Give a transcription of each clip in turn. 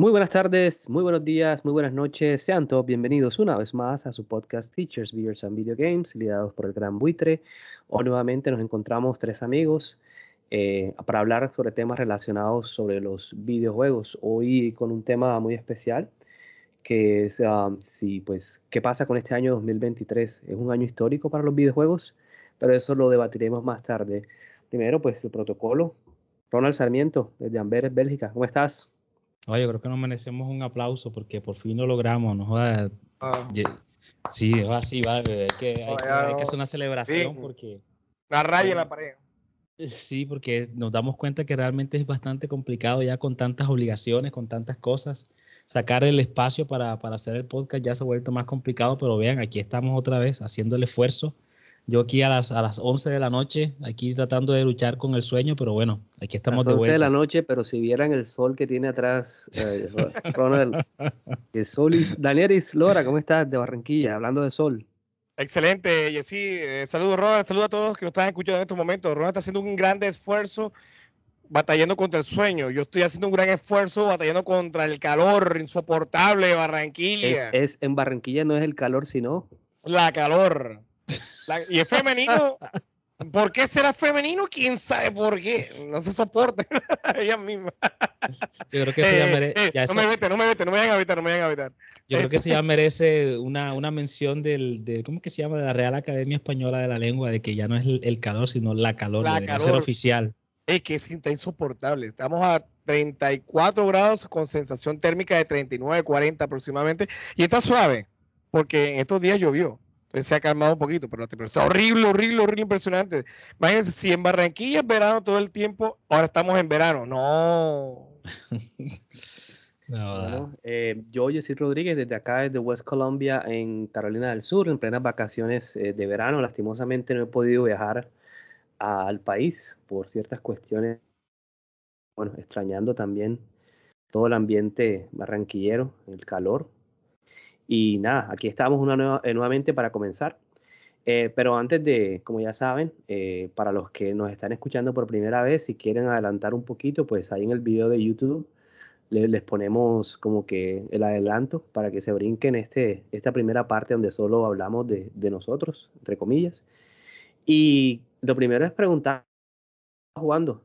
Muy buenas tardes, muy buenos días, muy buenas noches. Sean todos bienvenidos una vez más a su podcast Teachers, Beers and Video Games, liderados por el Gran Buitre. Hoy nuevamente nos encontramos tres amigos eh, para hablar sobre temas relacionados sobre los videojuegos. Hoy con un tema muy especial que es um, pues, qué pasa con este año 2023. Es un año histórico para los videojuegos, pero eso lo debatiremos más tarde. Primero, pues el protocolo. Ronald Sarmiento, desde Amberes, Bélgica. ¿Cómo estás? Oye, creo que nos merecemos un aplauso porque por fin lo logramos. ¿no? Ah. Sí, es así, vale. Hay que, hay, que, hacer una celebración porque. La raya en la pared. Sí, porque nos damos cuenta que realmente es bastante complicado ya con tantas obligaciones, con tantas cosas. Sacar el espacio para, para hacer el podcast ya se ha vuelto más complicado, pero vean, aquí estamos otra vez haciendo el esfuerzo yo aquí a las, a las 11 de la noche, aquí tratando de luchar con el sueño, pero bueno, aquí estamos a las 11 de, la noche, pero si vieran el sol que tiene atrás, eh, Ronald, el sol y... Daniel Islora, ¿cómo estás? De Barranquilla, hablando de sol. Excelente, Jessy. Eh, saludos, Ronald. Saludos a todos los que nos están escuchando en estos momentos. Ronald está haciendo un gran esfuerzo batallando contra el sueño. Yo estoy haciendo un gran esfuerzo batallando contra el calor insoportable de Barranquilla. es en Barranquilla no es el calor, sino... La calor y es femenino. ¿Por qué será femenino? ¿Quién sabe por qué? No se soporta ella misma. Yo creo que se ya eh, merece. Eh, no me vete, no me vete, no me vayan a evitar, no me vayan a evitar. Yo creo que se ya merece una, una mención del, de, ¿cómo que se llama? De la Real Academia Española de la Lengua, de que ya no es el, calor, sino la calor, la calor. ser oficial. Es que es insoportable. Estamos a 34 grados con sensación térmica de 39, 40 aproximadamente. Y está suave, porque en estos días llovió se ha calmado un poquito, pero está horrible, horrible, horrible, impresionante. Imagínense, si en Barranquilla es verano todo el tiempo, ahora estamos en verano. No. no eh, yo, Jessy Rodríguez, desde acá, desde West Columbia, en Carolina del Sur, en plenas vacaciones eh, de verano. Lastimosamente no he podido viajar al país por ciertas cuestiones. Bueno, extrañando también todo el ambiente barranquillero, el calor, y nada, aquí estamos eh, nuevamente para comenzar. Eh, pero antes de, como ya saben, eh, para los que nos están escuchando por primera vez, si quieren adelantar un poquito, pues ahí en el video de YouTube les, ponemos como que el adelanto para que se brinquen este, esta primera parte donde solo hablamos de, de nosotros, entre comillas. Y lo primero es preguntar, jugando?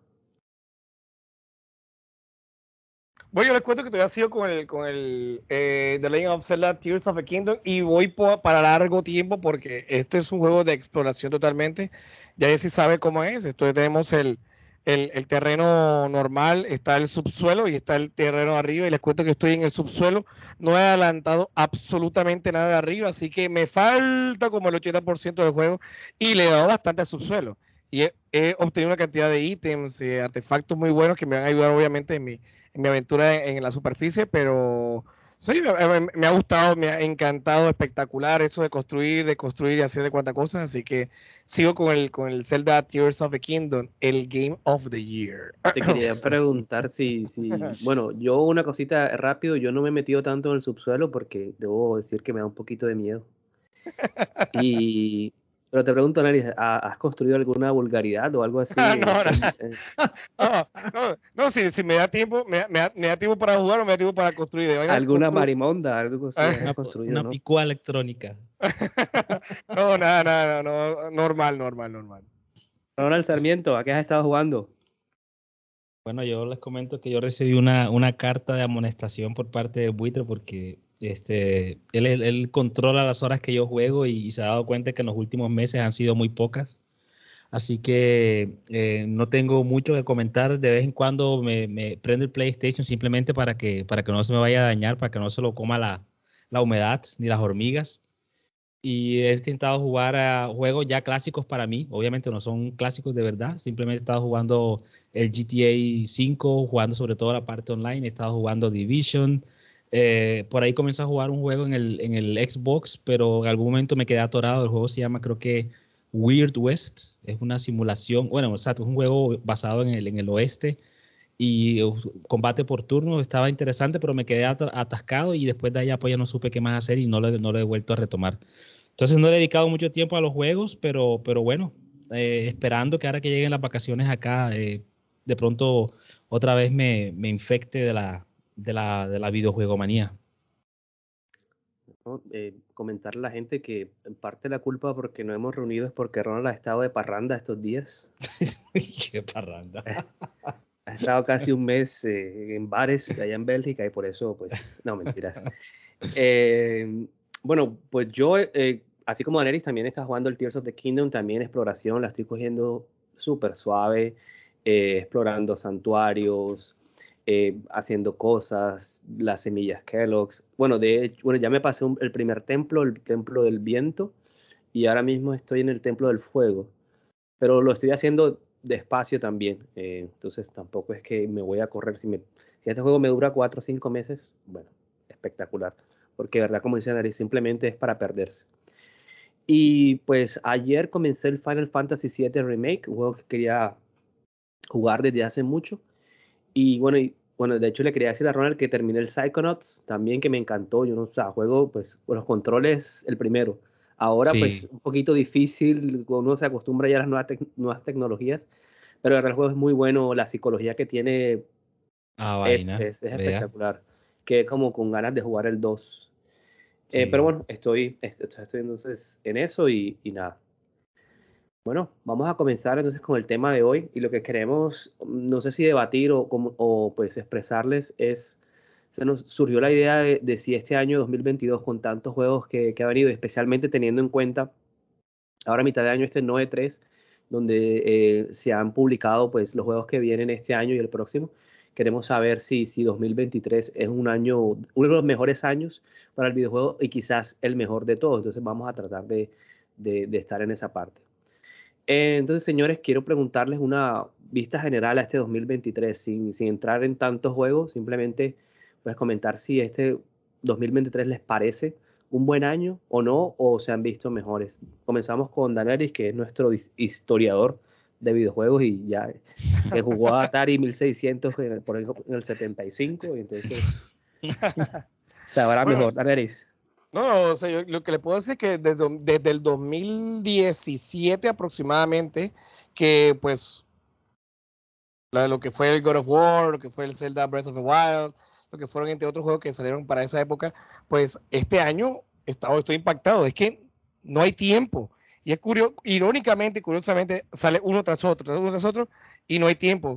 Bueno, yo les cuento que todavía sigo con el, con el eh, The Legend of Zelda Tears of the Kingdom y voy para largo tiempo porque este es un juego de exploración totalmente. Ya si sabe cómo es. Entonces tenemos el, el, terreno normal, está el subsuelo y está el terreno arriba. Y les cuento que estoy en el subsuelo. No he adelantado absolutamente nada de arriba, así que me falta como el 80% del juego y le he dado bastante al subsuelo y he, obtenido una cantidad de ítems y artefactos muy buenos que me van a ayudar obviamente en mi, en mi aventura en, la superficie, pero sí, me, ha gustado, me ha encantado, espectacular eso de construir, de construir y hacer de cuantas cosas, así que sigo con el, con el Zelda Tears of the Kingdom, el Game of the Year. Te quería preguntar si, si, bueno, yo una cosita rápido, yo no me he metido tanto en el subsuelo porque debo decir que me da un poquito de miedo. Y pero te pregunto, Nari, ¿has construido alguna vulgaridad o algo así? no, no, no, si, me da tiempo, me, da tiempo para jugar o me da tiempo para construir. ¿Alguna marimonda? Algo así, una, una picúa electrónica. no, nada, nada, no, normal, normal, normal. Ronald Sarmiento, ¿a qué has estado jugando? Bueno, yo les comento que yo recibí una, una carta de amonestación por parte de Buitre porque este, él, controla las horas que yo juego y, se ha dado cuenta que en los últimos meses han sido muy pocas. Así que eh, no tengo mucho que comentar. De vez en cuando me, me prendo el PlayStation simplemente para que, para que no se me vaya a dañar, para que no se lo coma la, la humedad ni las hormigas. Y he intentado jugar a juegos ya clásicos para mí. Obviamente no son clásicos de verdad. Simplemente he estado jugando el GTA 5, jugando sobre todo la parte online. He estado jugando Division, Eh, por ahí comencé a jugar un juego en el, en el Xbox, pero en algún momento me quedé atorado. El juego se llama, creo que Weird West. Es una simulación, bueno, exacto, es un juego basado en el, en el oeste y uh, combate por turno estaba interesante, pero me quedé atascado y después de ahí pues ya no supe qué más hacer y no lo, no lo he vuelto a retomar. Entonces no he dedicado mucho tiempo a los juegos, pero, pero bueno, eh, esperando que ahora que lleguen las vacaciones acá, eh, de pronto otra vez me, me infecte de la, de la, de la videojuegomanía. Eh, comentarle a la gente que en parte la culpa porque no hemos reunido es porque Ronald ha estado de parranda estos días. ¿Qué parranda? ha estado casi un mes eh, en bares allá en Bélgica y por eso, pues, no, mentiras. Eh, bueno, pues yo, eh, así como Daenerys, también está jugando el Tears of the Kingdom, también exploración, la estoy cogiendo súper suave, explorando santuarios, haciendo cosas, las semillas Kellogg's. Bueno, de hecho, bueno, ya me pasé el primer templo, el templo del viento, y ahora mismo estoy en el templo del fuego. Pero lo estoy haciendo despacio también. Eh, entonces tampoco es que me voy a correr. Si, me, si este juego me dura cuatro o cinco meses, bueno, espectacular. Porque, verdad, como dice Nari, simplemente es para perderse. Y pues ayer comencé el Final Fantasy VII Remake, un juego que quería jugar desde hace mucho. Y bueno, y, bueno, de hecho le quería decir a Ronald que terminé el Psychonauts también, que me encantó. Yo no o sea, juego pues con los controles el primero. Ahora, pues, un poquito difícil, uno se acostumbra ya a las nuevas, nuevas tecnologías, pero el juego es muy bueno, la psicología que tiene ah, es, es, espectacular, que como con ganas de jugar el 2. Eh, pero bueno, estoy, estoy, estoy, entonces en eso y, y nada. Bueno, vamos a comenzar entonces con el tema de hoy y lo que queremos, no sé si debatir o, o pues expresarles es se nos surgió la idea de, si este año 2022 con tantos juegos que, ha venido, especialmente teniendo en cuenta ahora mitad de año este 9-3, donde eh, se han publicado pues los juegos que vienen este año y el próximo. Queremos saber si, si 2023 es un año, uno de los mejores años para el videojuego y quizás el mejor de todos. Entonces vamos a tratar de, estar en esa parte. Eh, entonces, señores, quiero preguntarles una vista general a este 2023, sin, sin entrar en tantos juegos, simplemente puedes comentar si este 2023 les parece un buen año o no, o se han visto mejores. Comenzamos con Daenerys, que es nuestro historiador de videojuegos y ya que jugó a Atari 1600 en el, por ejemplo, en el 75, y entonces sabrá mejor. Daenerys. No, o sea, lo que le puedo decir es que desde, desde el 2017 aproximadamente, que pues lo que fue el God of War, lo que fue el Zelda Breath of the Wild, que fueron entre otros juegos que salieron para esa época, pues este año estaba, estoy impactado, es que no hay tiempo. Y es curioso, irónicamente, curiosamente, sale uno tras otro, uno tras otro, y no hay tiempo.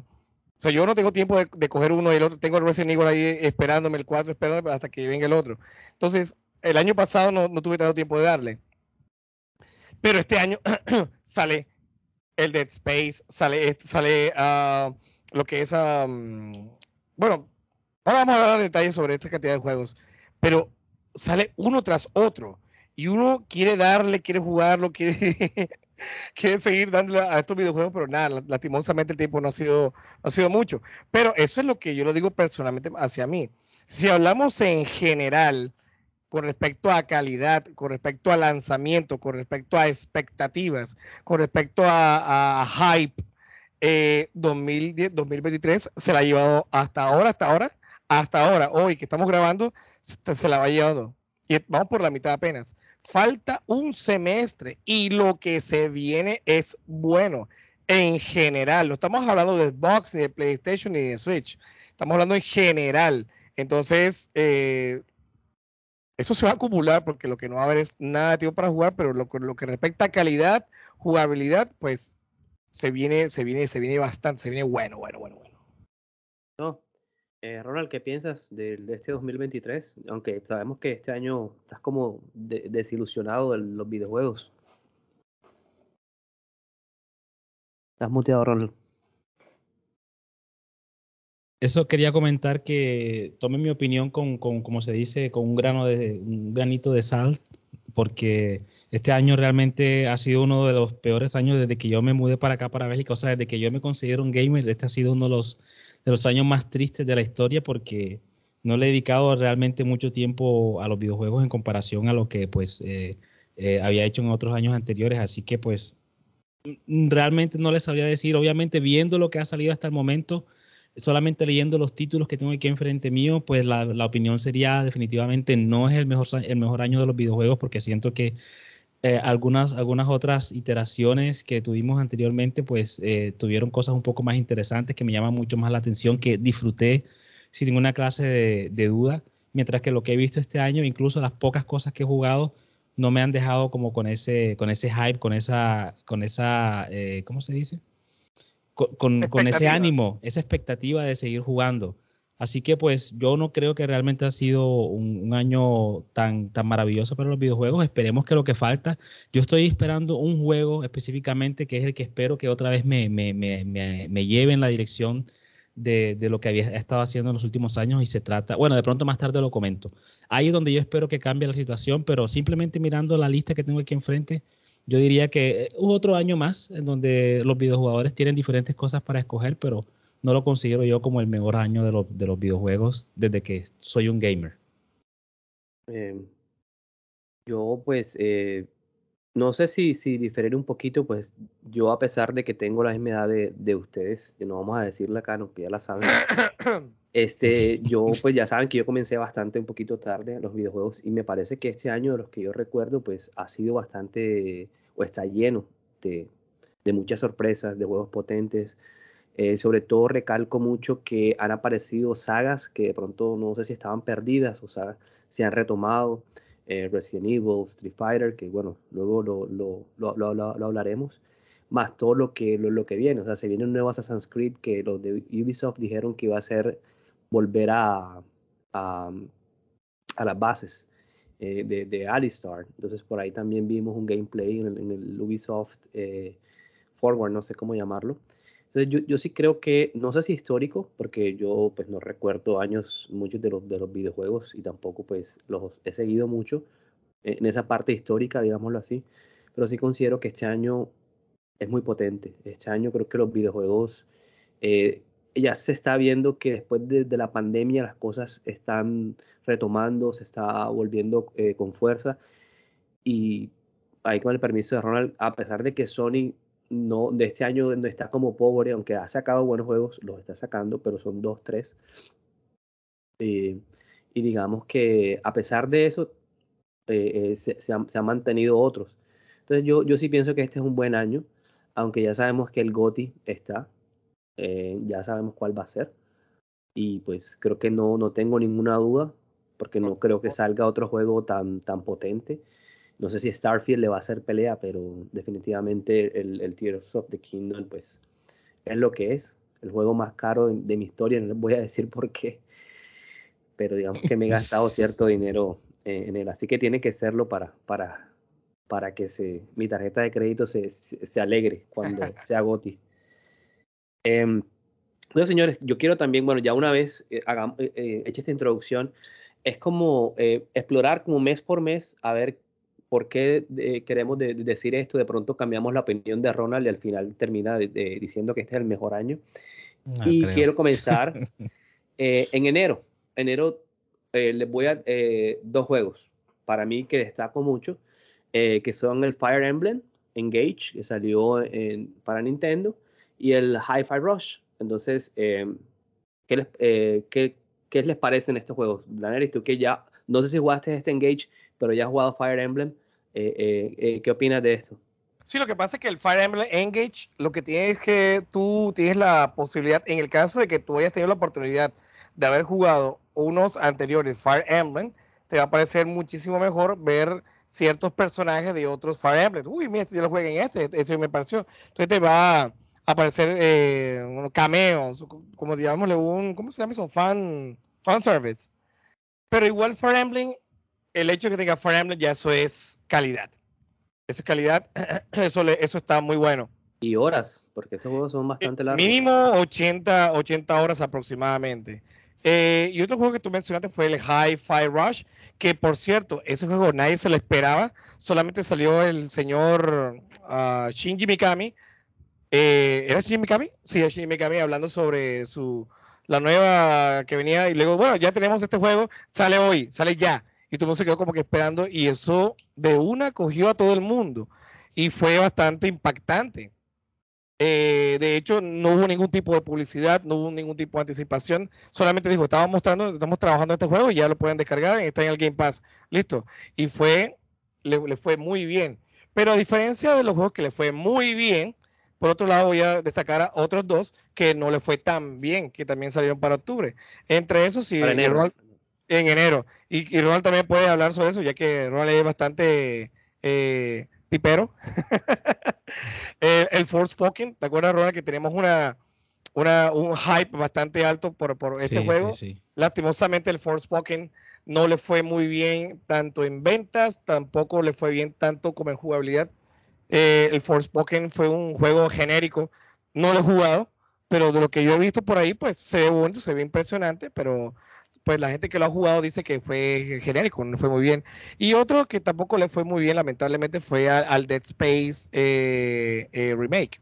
O sea, yo no tengo tiempo de, coger uno y el otro. Tengo el Resident Evil ahí esperándome, el 4 esperándome hasta que venga el otro. Entonces, el año pasado no, tuve tanto tiempo de darle. Pero este año sale el Dead Space, sale, sale uh, lo que es, um, bueno, Ahora vamos a hablar detalles sobre esta cantidad de juegos, pero sale uno tras otro y uno quiere darle, quiere jugarlo, quiere, quiere seguir dándole a estos videojuegos, pero nada, lastimosamente el tiempo no ha sido, ha sido mucho. Pero eso es lo que yo lo digo personalmente hacia mí. Si hablamos en general con respecto a calidad, con respecto a lanzamiento, con respecto a expectativas, con respecto a, hype, 2010, eh, 2023 se la ha llevado hasta ahora, hasta ahora, hasta ahora, hoy que estamos grabando, se la va llevando. Y vamos por la mitad apenas. Falta un semestre y lo que se viene es bueno en general. No estamos hablando de Xbox, ni de PlayStation, ni de Switch. Estamos hablando en general. Entonces, eh, eso se va a acumular porque lo que no va a haber es nada de tiempo para jugar, pero lo, que respecta a calidad, jugabilidad, pues se viene, se viene, se viene bastante, se viene bueno, bueno, bueno, bueno. No, eh, Ronald, ¿qué piensas de, este 2023? Aunque sabemos que este año estás como desilusionado de los videojuegos. Estás muteado, Ronald. Eso quería comentar que tome mi opinión con, con, como se dice, con un grano de un granito de sal, porque este año realmente ha sido uno de los peores años desde que yo me mudé para acá, para Bélgica. O sea, desde que yo me considero un gamer, este ha sido uno de los de los años más tristes de la historia porque no le he dedicado realmente mucho tiempo a los videojuegos en comparación a lo que pues eh, eh, había hecho en otros años anteriores, así que pues realmente no les sabría decir, obviamente viendo lo que ha salido hasta el momento, solamente leyendo los títulos que tengo aquí enfrente mío, pues la, opinión sería definitivamente no es el mejor, el mejor año de los videojuegos porque siento que eh, algunas, algunas otras iteraciones que tuvimos anteriormente, pues eh, tuvieron cosas un poco más interesantes que me llaman mucho más la atención, que disfruté sin ninguna clase de, duda, mientras que lo que he visto este año, incluso las pocas cosas que he jugado, no me han dejado como con ese, con ese hype, con esa, con esa, eh, ¿cómo se dice? Con, con, ese ánimo, esa expectativa de seguir jugando. Así que pues yo no creo que realmente ha sido un, año tan, tan maravilloso para los videojuegos. Esperemos que lo que falta, yo estoy esperando un juego específicamente que es el que espero que otra vez me, me, me, me lleve en la dirección de, de, lo que había estado haciendo en los últimos años y se trata, bueno, de pronto más tarde lo comento. Ahí es donde yo espero que cambie la situación, pero simplemente mirando la lista que tengo aquí enfrente, yo diría que es otro año más en donde los videojugadores tienen diferentes cosas para escoger, pero no lo considero yo como el mejor año de, de los videojuegos desde que soy un gamer. Eh, yo pues eh, no sé si, si diferir un poquito, pues yo a pesar de que tengo la misma edad de, de ustedes, no vamos a decirla acá, no, que ya la saben, este, yo pues ya saben que yo comencé bastante un poquito tarde los videojuegos y me parece que este año de los que yo recuerdo pues ha sido bastante o está lleno de, de muchas sorpresas, de juegos potentes, eh, sobre todo recalco mucho que han aparecido sagas que de pronto no sé si estaban perdidas o sea, se han retomado. Eh, Resident Evil, Street Fighter, que bueno, luego lo, lo, lo, lo hablaremos, más todo lo que, lo, que viene. O sea, se viene un nuevo Assassin's Creed que los de Ubisoft dijeron que iba a ser volver a, a, a las bases eh, de, de, Alistar. Entonces por ahí también vimos un gameplay en el, en el Ubisoft Forward, no sé cómo llamarlo. Entonces yo, yo, sí creo que, no sé si histórico, porque yo pues no recuerdo años muchos de los, de los videojuegos y tampoco pues los he seguido mucho en esa parte histórica, digámoslo así, pero sí considero que este año es muy potente. Este año creo que los videojuegos, eh, ya se está viendo que después de, la pandemia las cosas están retomando, se está volviendo eh, con fuerza y ahí con el permiso de Ronald, a pesar de que Sony no, de este año no está como pobre, aunque ha sacado buenos juegos, los está sacando, pero son dos, tres. Eh, y digamos que a pesar de eso, eh, se, se, han, mantenido otros. Entonces yo, yo sí pienso que este es un buen año, aunque ya sabemos que el GOTI está, ya sabemos cuál va a ser. Y pues creo que no, no tengo ninguna duda, porque no creo que salga otro juego tan, tan potente. No sé si Starfield le va a hacer pelea, pero definitivamente el, el Tears of the Kingdom, pues es lo que es. El juego más caro de, mi historia, no les voy a decir por qué, pero digamos que me he gastado cierto dinero eh, en él. Así que tiene que serlo para, para, para que se, mi tarjeta de crédito se, se, alegre cuando sea GOTI. Eh, bueno, señores, yo quiero también, bueno, ya una vez eh, hagamos, eh, eh, hecha esta introducción, es como explorar como mes por mes a ver por qué eh, queremos de, decir esto, de pronto cambiamos la opinión de Ronald y al final termina de, diciendo que este es el mejor año. No y creo. quiero comenzar eh, en enero. Enero eh, les voy a dos juegos para mí que destaco mucho, que son el Fire Emblem Engage, que salió en, para Nintendo, y el Hi-Fi Rush. Entonces, ¿qué les, qué, ¿qué, les parecen estos juegos? Daenerys, tú que ya, no sé si jugaste este Engage, pero ya has jugado Fire Emblem. Eh, eh, eh, ¿Qué opinas de esto? Sí, lo que pasa es que el Fire Emblem Engage, lo que tienes es que tú tienes la posibilidad, en el caso de que tú hayas tenido la oportunidad de haber jugado unos anteriores Fire Emblem, te va a parecer muchísimo mejor ver ciertos personajes de otros Fire Emblem. Uy, mira, yo lo jugué en este, este me pareció. Entonces te va aparecer eh, cameos, como digámosle un, ¿cómo se llama eso? Fan, fan service. Pero igual Fire Emblem el hecho de que tenga Fire Emblem ya eso es calidad. Eso es calidad, eso, le, eso está muy bueno. Y horas, porque estos juegos son bastante largos. Mínimo 80, 80 horas aproximadamente. Eh, y otro juego que tú mencionaste fue el Hi-Fi Rush, que por cierto, ese juego nadie se lo esperaba, solamente salió el señor uh, Shinji Mikami Eh, ¿Era Shinji Mikami? Sí, Shinji Mikami hablando sobre su la nueva que venía y luego, bueno, ya tenemos este juego, sale hoy, sale ya. Y todo el mundo se quedó como que esperando y eso de una cogió a todo el mundo y fue bastante impactante. Eh, de hecho, no hubo ningún tipo de publicidad, no hubo ningún tipo de anticipación. Solamente dijo, estamos mostrando, estamos trabajando este juego y ya lo pueden descargar, está en el Game Pass. Listo. Y fue, le, fue muy bien. Pero a diferencia de los juegos que le fue muy bien, por otro lado voy a destacar a otros dos que no le fue tan bien, que también salieron para octubre. Entre esos, sí, en enero. Y, y Ronald también puede hablar sobre eso, ya que Ronald es bastante eh, pipero. el, el Forspoken, ¿te acuerdas, Ronald, que tenemos una, una, un hype bastante alto por, por este juego? Lastimosamente, el Forspoken no le fue muy bien tanto en ventas, tampoco le fue bien tanto como en jugabilidad. Eh, el Forspoken fue un juego genérico, no lo he jugado, pero de lo que yo he visto por ahí, pues se ve bueno, se ve impresionante, pero pues la gente que lo ha jugado dice que fue genérico, no fue muy bien. Y otro que tampoco le fue muy bien, lamentablemente, fue al, Dead Space eh, eh, Remake.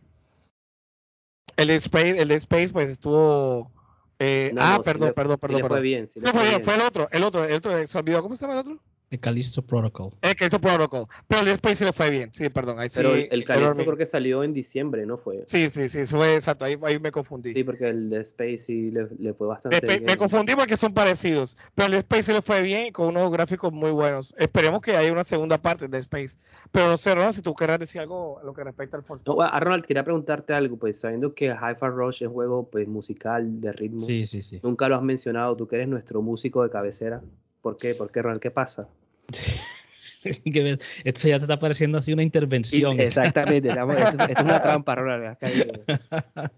El Dead Space, el Dead Space pues estuvo... Eh, ah, perdón, perdón, perdón, perdón. Fue bien, fue, bien. fue el otro, el otro, el otro, se olvidó, ¿cómo se llama el otro? El Callisto Protocol. El Callisto Protocol. Pero el Space le fue bien. Sí, perdón. Ahí Pero el, el Callisto creo que salió en diciembre, ¿no fue? Sí, sí, sí. Fue exacto. Ahí, ahí me confundí. Sí, porque el de Space sí le, le fue bastante bien. Me confundí porque son parecidos. Pero el de Space le fue bien con unos gráficos muy buenos. Esperemos que haya una segunda parte de Space. Pero no sé, Ronald, si tú querrás decir algo a lo que respecta al Force. No, a Ronald, quería preguntarte algo. Pues sabiendo que Hi-Fi Rush es juego pues, musical, de ritmo. Sí, sí, sí. Nunca lo has mencionado. Tú que eres nuestro músico de cabecera. ¿Por qué? ¿Por qué, Ronald? ¿Qué pasa? esto ya te está pareciendo así una intervención. Exactamente, es, una trampa,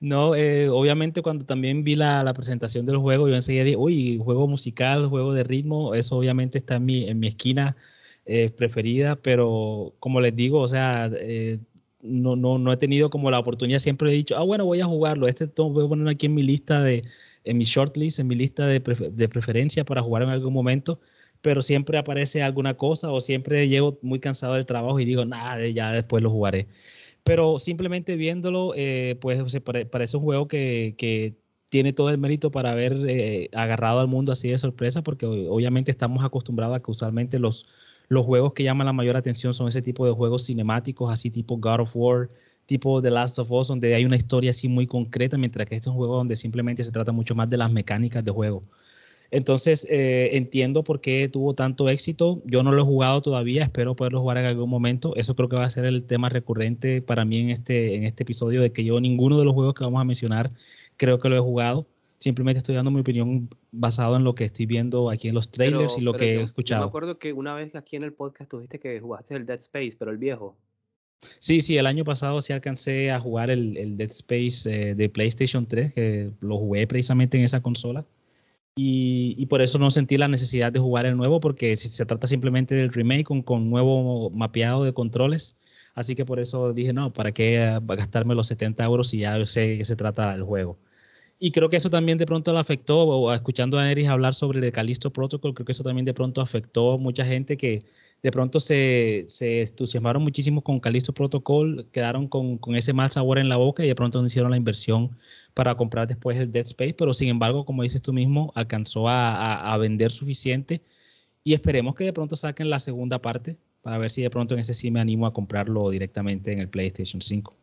No, eh, obviamente cuando también vi la, presentación del juego, yo enseguida dije, uy, juego musical, juego de ritmo, eso obviamente está en mi, en mi esquina eh, preferida, pero como les digo, o sea, eh, no, no, no he tenido como la oportunidad, siempre he dicho, ah, bueno, voy a jugarlo, este voy a poner aquí en mi lista de, en mi shortlist, en mi lista de, de preferencia para jugar en algún momento pero siempre aparece alguna cosa o siempre llego muy cansado del trabajo y digo, nada, ya después lo jugaré. Pero simplemente viéndolo, eh, pues parece un juego que, que, tiene todo el mérito para haber eh, agarrado al mundo así de sorpresa, porque obviamente estamos acostumbrados a que usualmente los, los juegos que llaman la mayor atención son ese tipo de juegos cinemáticos, así tipo God of War, tipo The Last of Us, donde hay una historia así muy concreta, mientras que este es un juego donde simplemente se trata mucho más de las mecánicas de juego. Entonces, eh, entiendo por qué tuvo tanto éxito. Yo no lo he jugado todavía, espero poderlo jugar en algún momento. Eso creo que va a ser el tema recurrente para mí en este, en este episodio, de que yo ninguno de los juegos que vamos a mencionar creo que lo he jugado. Simplemente estoy dando mi opinión basado en lo que estoy viendo aquí en los trailers y lo que he escuchado. Yo me acuerdo que una vez aquí en el podcast tuviste que jugaste el Dead Space, pero el viejo. Sí, sí, el año pasado sí alcancé a jugar el, Dead Space eh, de PlayStation 3, que lo jugué precisamente en esa consola. Y, por eso no sentí la necesidad de jugar el nuevo, porque se trata simplemente del remake con, con nuevo mapeado de controles. Así que por eso dije, no, ¿para qué gastarme los 70 euros si ya sé que se trata del juego? Y creo que eso también de pronto lo afectó, o escuchando a Eris hablar sobre el Callisto Protocol, creo que eso también de pronto afectó a mucha gente que de pronto se, se entusiasmaron muchísimo con Callisto Protocol, quedaron con, con, ese mal sabor en la boca y de pronto no hicieron la inversión para comprar después el Dead Space, pero sin embargo, como dices tú mismo, alcanzó a, a, vender suficiente y esperemos que de pronto saquen la segunda parte para ver si de pronto en ese sí me animo a comprarlo directamente en el PlayStation 5.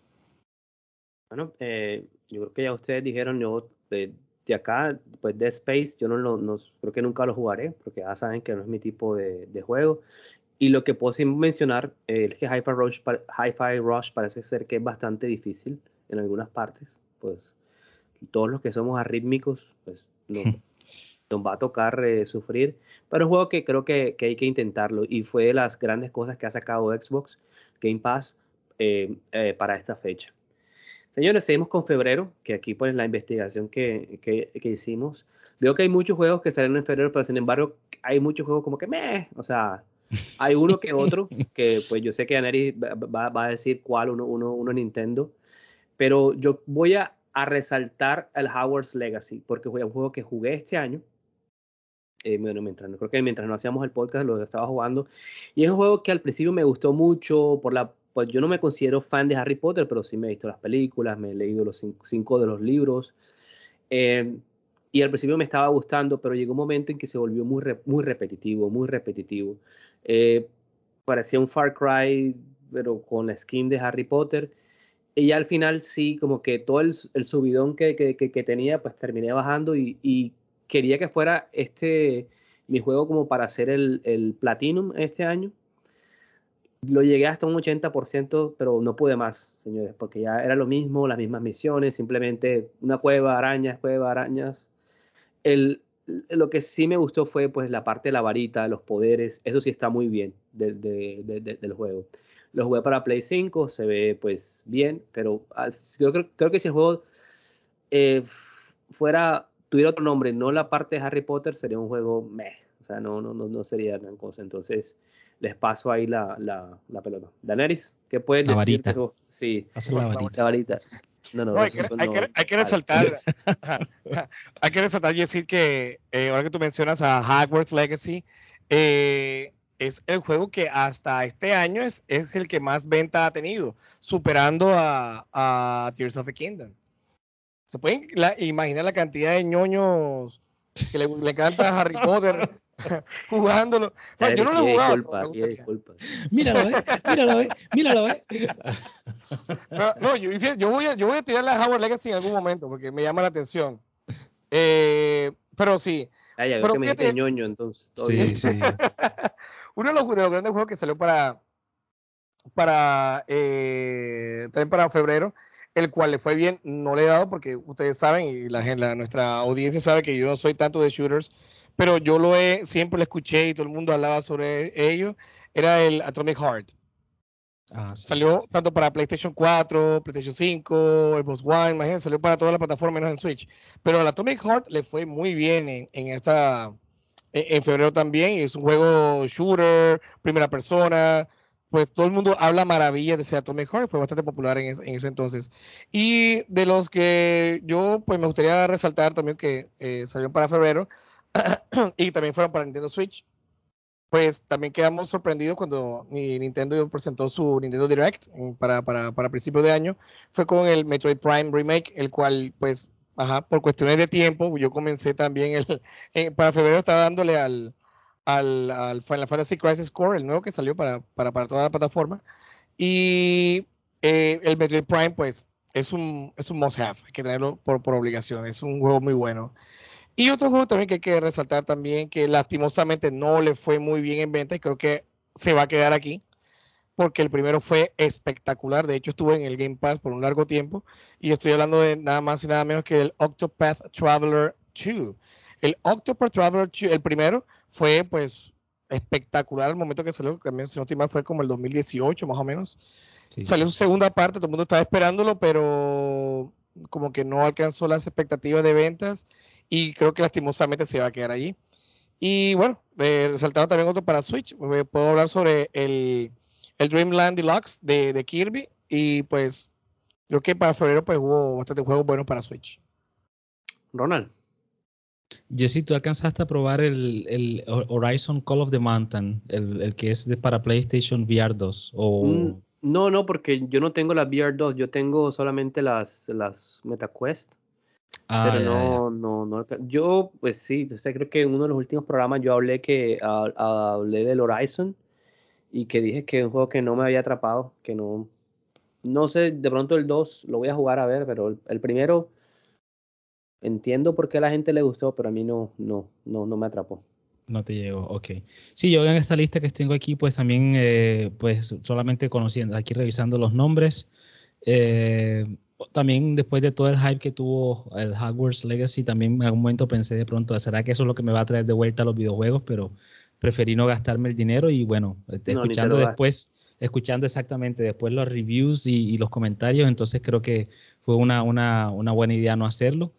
Bueno, eh, yo creo que ya ustedes dijeron, yo de, acá, pues Dead Space, yo no, lo, creo que nunca lo jugaré, porque ya saben que no es mi tipo de, de juego. Y lo que puedo mencionar eh, es que Hi-Fi Rush, Hi Rush parece ser que es bastante difícil en algunas partes. Pues todos los que somos arrítmicos, pues no, nos va a tocar eh, sufrir. Pero es un juego que creo que, que, hay que intentarlo. Y fue de las grandes cosas que ha sacado Xbox Game Pass eh, para esta fecha. Señores, seguimos con febrero, que aquí pues la investigación que, que, que, hicimos. Veo que hay muchos juegos que salen en febrero, pero sin embargo hay muchos juegos como que me, o sea, hay uno que otro, que pues yo sé que Aneri va, va, a decir cuál, uno, uno, uno Nintendo, pero yo voy a, a resaltar el Howard's Legacy, porque fue un juego que jugué este año. Eh, bueno, mientras, creo que mientras no hacíamos el podcast lo estaba jugando. Y es un juego que al principio me gustó mucho por la pues yo no me considero fan de Harry Potter, pero sí me he visto las películas, me he leído los cinco, de los libros. Eh, y al principio me estaba gustando, pero llegó un momento en que se volvió muy, muy repetitivo, muy repetitivo. Eh, parecía un Far Cry, pero con la skin de Harry Potter. Y ya al final sí, como que todo el, subidón que, que, tenía, pues terminé bajando y, y, quería que fuera este mi juego como para hacer el, el Platinum este año lo llegué hasta un 80%, pero no pude más, señores, porque ya era lo mismo, las mismas misiones, simplemente una cueva, arañas, cueva, arañas. El, lo que sí me gustó fue pues la parte de la varita, los poderes, eso sí está muy bien del juego. Lo jugué para Play 5, se ve pues bien, pero creo, creo, que si el juego eh, fuera, tuviera otro nombre, no la parte de Harry Potter, sería un juego meh, o sea, no, no, no, no sería gran cosa. Entonces, les paso ahí la, la, la pelota. Daneris, ¿qué puedes la decir? Varita. Sí, la varita. La varita. No, no, hay, que, hay, que, hay, que, resaltar, hay que resaltar y decir que eh, ahora que tú mencionas a Hogwarts Legacy, eh, es el juego que hasta este año es, es el que más venta ha tenido, superando a, a Tears of the Kingdom. ¿Se pueden imaginar la cantidad de ñoños que le, le encanta Harry Potter jugándolo. yo no lo he jugado. Disculpa, Míralo, eh, míralo, eh, míralo, eh. No, no yo, yo, voy a, yo voy a tirar la Howard Legacy en algún momento porque me llama la atención. Eh, pero sí. Ah, ya, pero que me ñoño entonces. sí, sí. Uno de los, de los, grandes juegos que salió para para eh, también para febrero el cual le fue bien, no le he dado porque ustedes saben y la, la, nuestra audiencia sabe que yo no soy tanto de shooters, pero yo lo he, siempre lo escuché y todo el mundo hablaba sobre ello, era el Atomic Heart. Ah, salió tanto para PlayStation 4, PlayStation 5, Xbox One, imagínense, salió para todas las plataformas menos en Switch. Pero el Atomic Heart le fue muy bien en, en esta en, febrero también. Y es un juego shooter, primera persona. Pues todo el mundo habla maravillas de ese Atomic Heart, fue bastante popular en, en, ese entonces. Y de los que yo pues me gustaría resaltar también que eh, salió para febrero, y también fueron para Nintendo Switch. Pues también quedamos sorprendidos cuando Nintendo presentó su Nintendo Direct para, para, para principio de año. Fue con el Metroid Prime Remake, el cual, pues, ajá, por cuestiones de tiempo, yo comencé también el, para febrero estaba dándole al, al, al, Final Fantasy Crisis Core, el nuevo que salió para, para, para toda la plataforma. Y eh, el Metroid Prime, pues, es un, es un must have, hay que tenerlo por, por obligación, es un juego muy bueno. Y otro juego también que hay que resaltar también, que lastimosamente no le fue muy bien en venta y creo que se va a quedar aquí, porque el primero fue espectacular, de hecho estuve en el Game Pass por un largo tiempo, y estoy hablando de nada más y nada menos que el Octopath Traveler 2. El Octopath Traveler 2, el primero, fue pues espectacular al momento que salió, también si no estoy mal fue como el 2018 más o menos. Salió su segunda parte, todo el mundo estaba esperándolo, pero como que no alcanzó las expectativas de ventas y creo que lastimosamente se va a quedar allí. Y bueno, eh, resaltado también otro para Switch, eh, puedo hablar sobre el, el Dreamland Deluxe de, de, Kirby y pues creo que para febrero pues hubo bastante juegos buenos para Switch. Ronald. Jessy, ¿tú alcanzaste a probar el, el, Horizon Call of the Mountain, el, el que es de para PlayStation VR 2? O... Mm, no, no, porque yo no tengo la VR 2, yo tengo solamente las, las MetaQuest. Ah, pero no, no, no. Yo, pues sí, usted creo que en uno de los últimos programas yo hablé que hablé del Horizon y que dije que es un juego que no me había atrapado, que no, no sé, de pronto el 2 lo voy a jugar a ver, pero el, primero entiendo por qué a la gente le gustó, pero a mí no, no, no, no me atrapó. No te llegó, ok. Sí, yo en esta lista que tengo aquí, pues también, eh, pues solamente conociendo, aquí revisando los nombres, eh, también después de todo el hype que tuvo el Hogwarts Legacy, también en algún momento pensé de pronto, ¿será que eso es lo que me va a traer de vuelta a los videojuegos? Pero preferí no gastarme el dinero y bueno, este, escuchando después, escuchando exactamente después los reviews y, los comentarios, entonces creo que fue una, una, una, buena idea no hacerlo.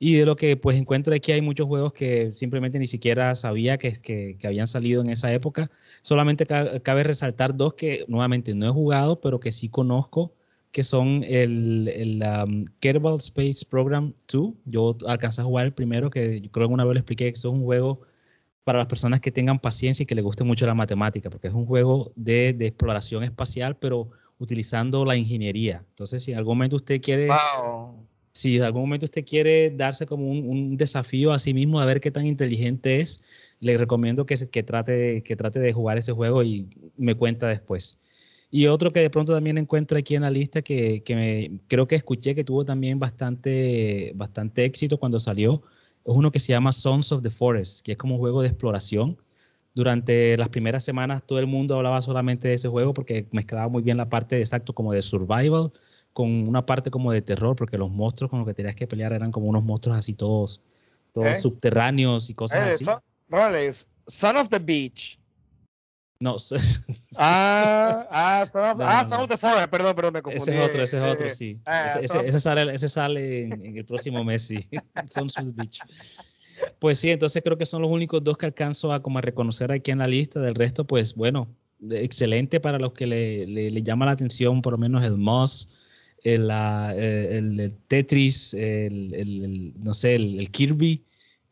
Y de lo que pues encuentro aquí hay muchos juegos que simplemente ni siquiera sabía que, que, que habían salido en esa época. Solamente cabe resaltar dos que nuevamente no he jugado, pero que sí conozco que son el, el um, Kerbal Space Program 2. Yo alcancé a jugar el primero, que yo creo que una vez lo expliqué, que es un juego para las personas que tengan paciencia y que les guste mucho la matemática, porque es un juego de, de exploración espacial, pero utilizando la ingeniería. Entonces, si en algún momento usted quiere, si en algún momento usted quiere darse como un, desafío a sí mismo a ver qué tan inteligente es, le recomiendo que, que, trate, que trate de jugar ese juego y me cuenta después. Y otro que de pronto también encuentro aquí en la lista que, que creo que escuché que tuvo también bastante, bastante éxito cuando salió, es uno que se llama Sons of the Forest, que es como un juego de exploración durante las primeras semanas todo el mundo hablaba solamente de ese juego porque mezclaba muy bien la parte de exacto como de survival con una parte como de terror porque los monstruos con los que tenías que pelear eran como unos monstruos así todos, todos ¿Eh? subterráneos y cosas eh, así. Son, of the Beach. No, ah, ah, son of, ah, son of the Forest, perdón, perdón, me confundí. Ese es otro, ese es otro, sí. Ah, ese, sale, ese sale en, el próximo mes, sí. Sons of the Beach. Pues sí, entonces creo que son los únicos dos que alcanzo a como a reconocer aquí en la lista. Del resto, pues bueno, excelente para los que le, le, llama la atención, por lo menos el Moss, el, el, Tetris, el, no sé, el, Kirby,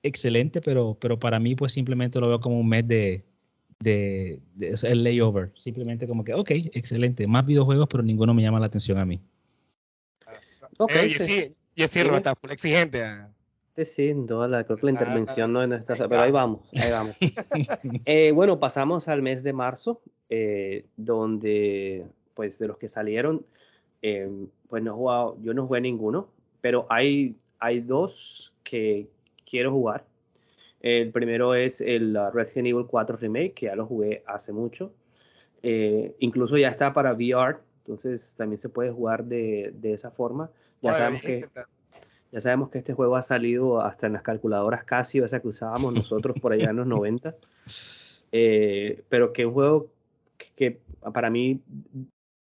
excelente, pero, pero para mí pues simplemente lo veo como un mes de, de, el layover. Simplemente como que, ok, excelente, más videojuegos, pero ninguno me llama la atención a mí. Ok, eh, sí, y sí, está exigente. Ah. Sí, la, creo que la intervención no es pero ahí vamos, ahí vamos. Eh, bueno, pasamos al mes de marzo, eh, donde, pues, de los que salieron, eh, pues no he jugado, yo no jugué ninguno, pero hay, hay dos que quiero jugar. El primero es el Resident Evil 4 Remake, que ya lo jugué hace mucho. incluso ya está para VR, entonces también se puede jugar de, de esa forma. Ya sabemos que ya sabemos que este juego ha salido hasta en las calculadoras Casio, esa que usábamos nosotros por allá en los 90. Eh, pero que un juego que, para mí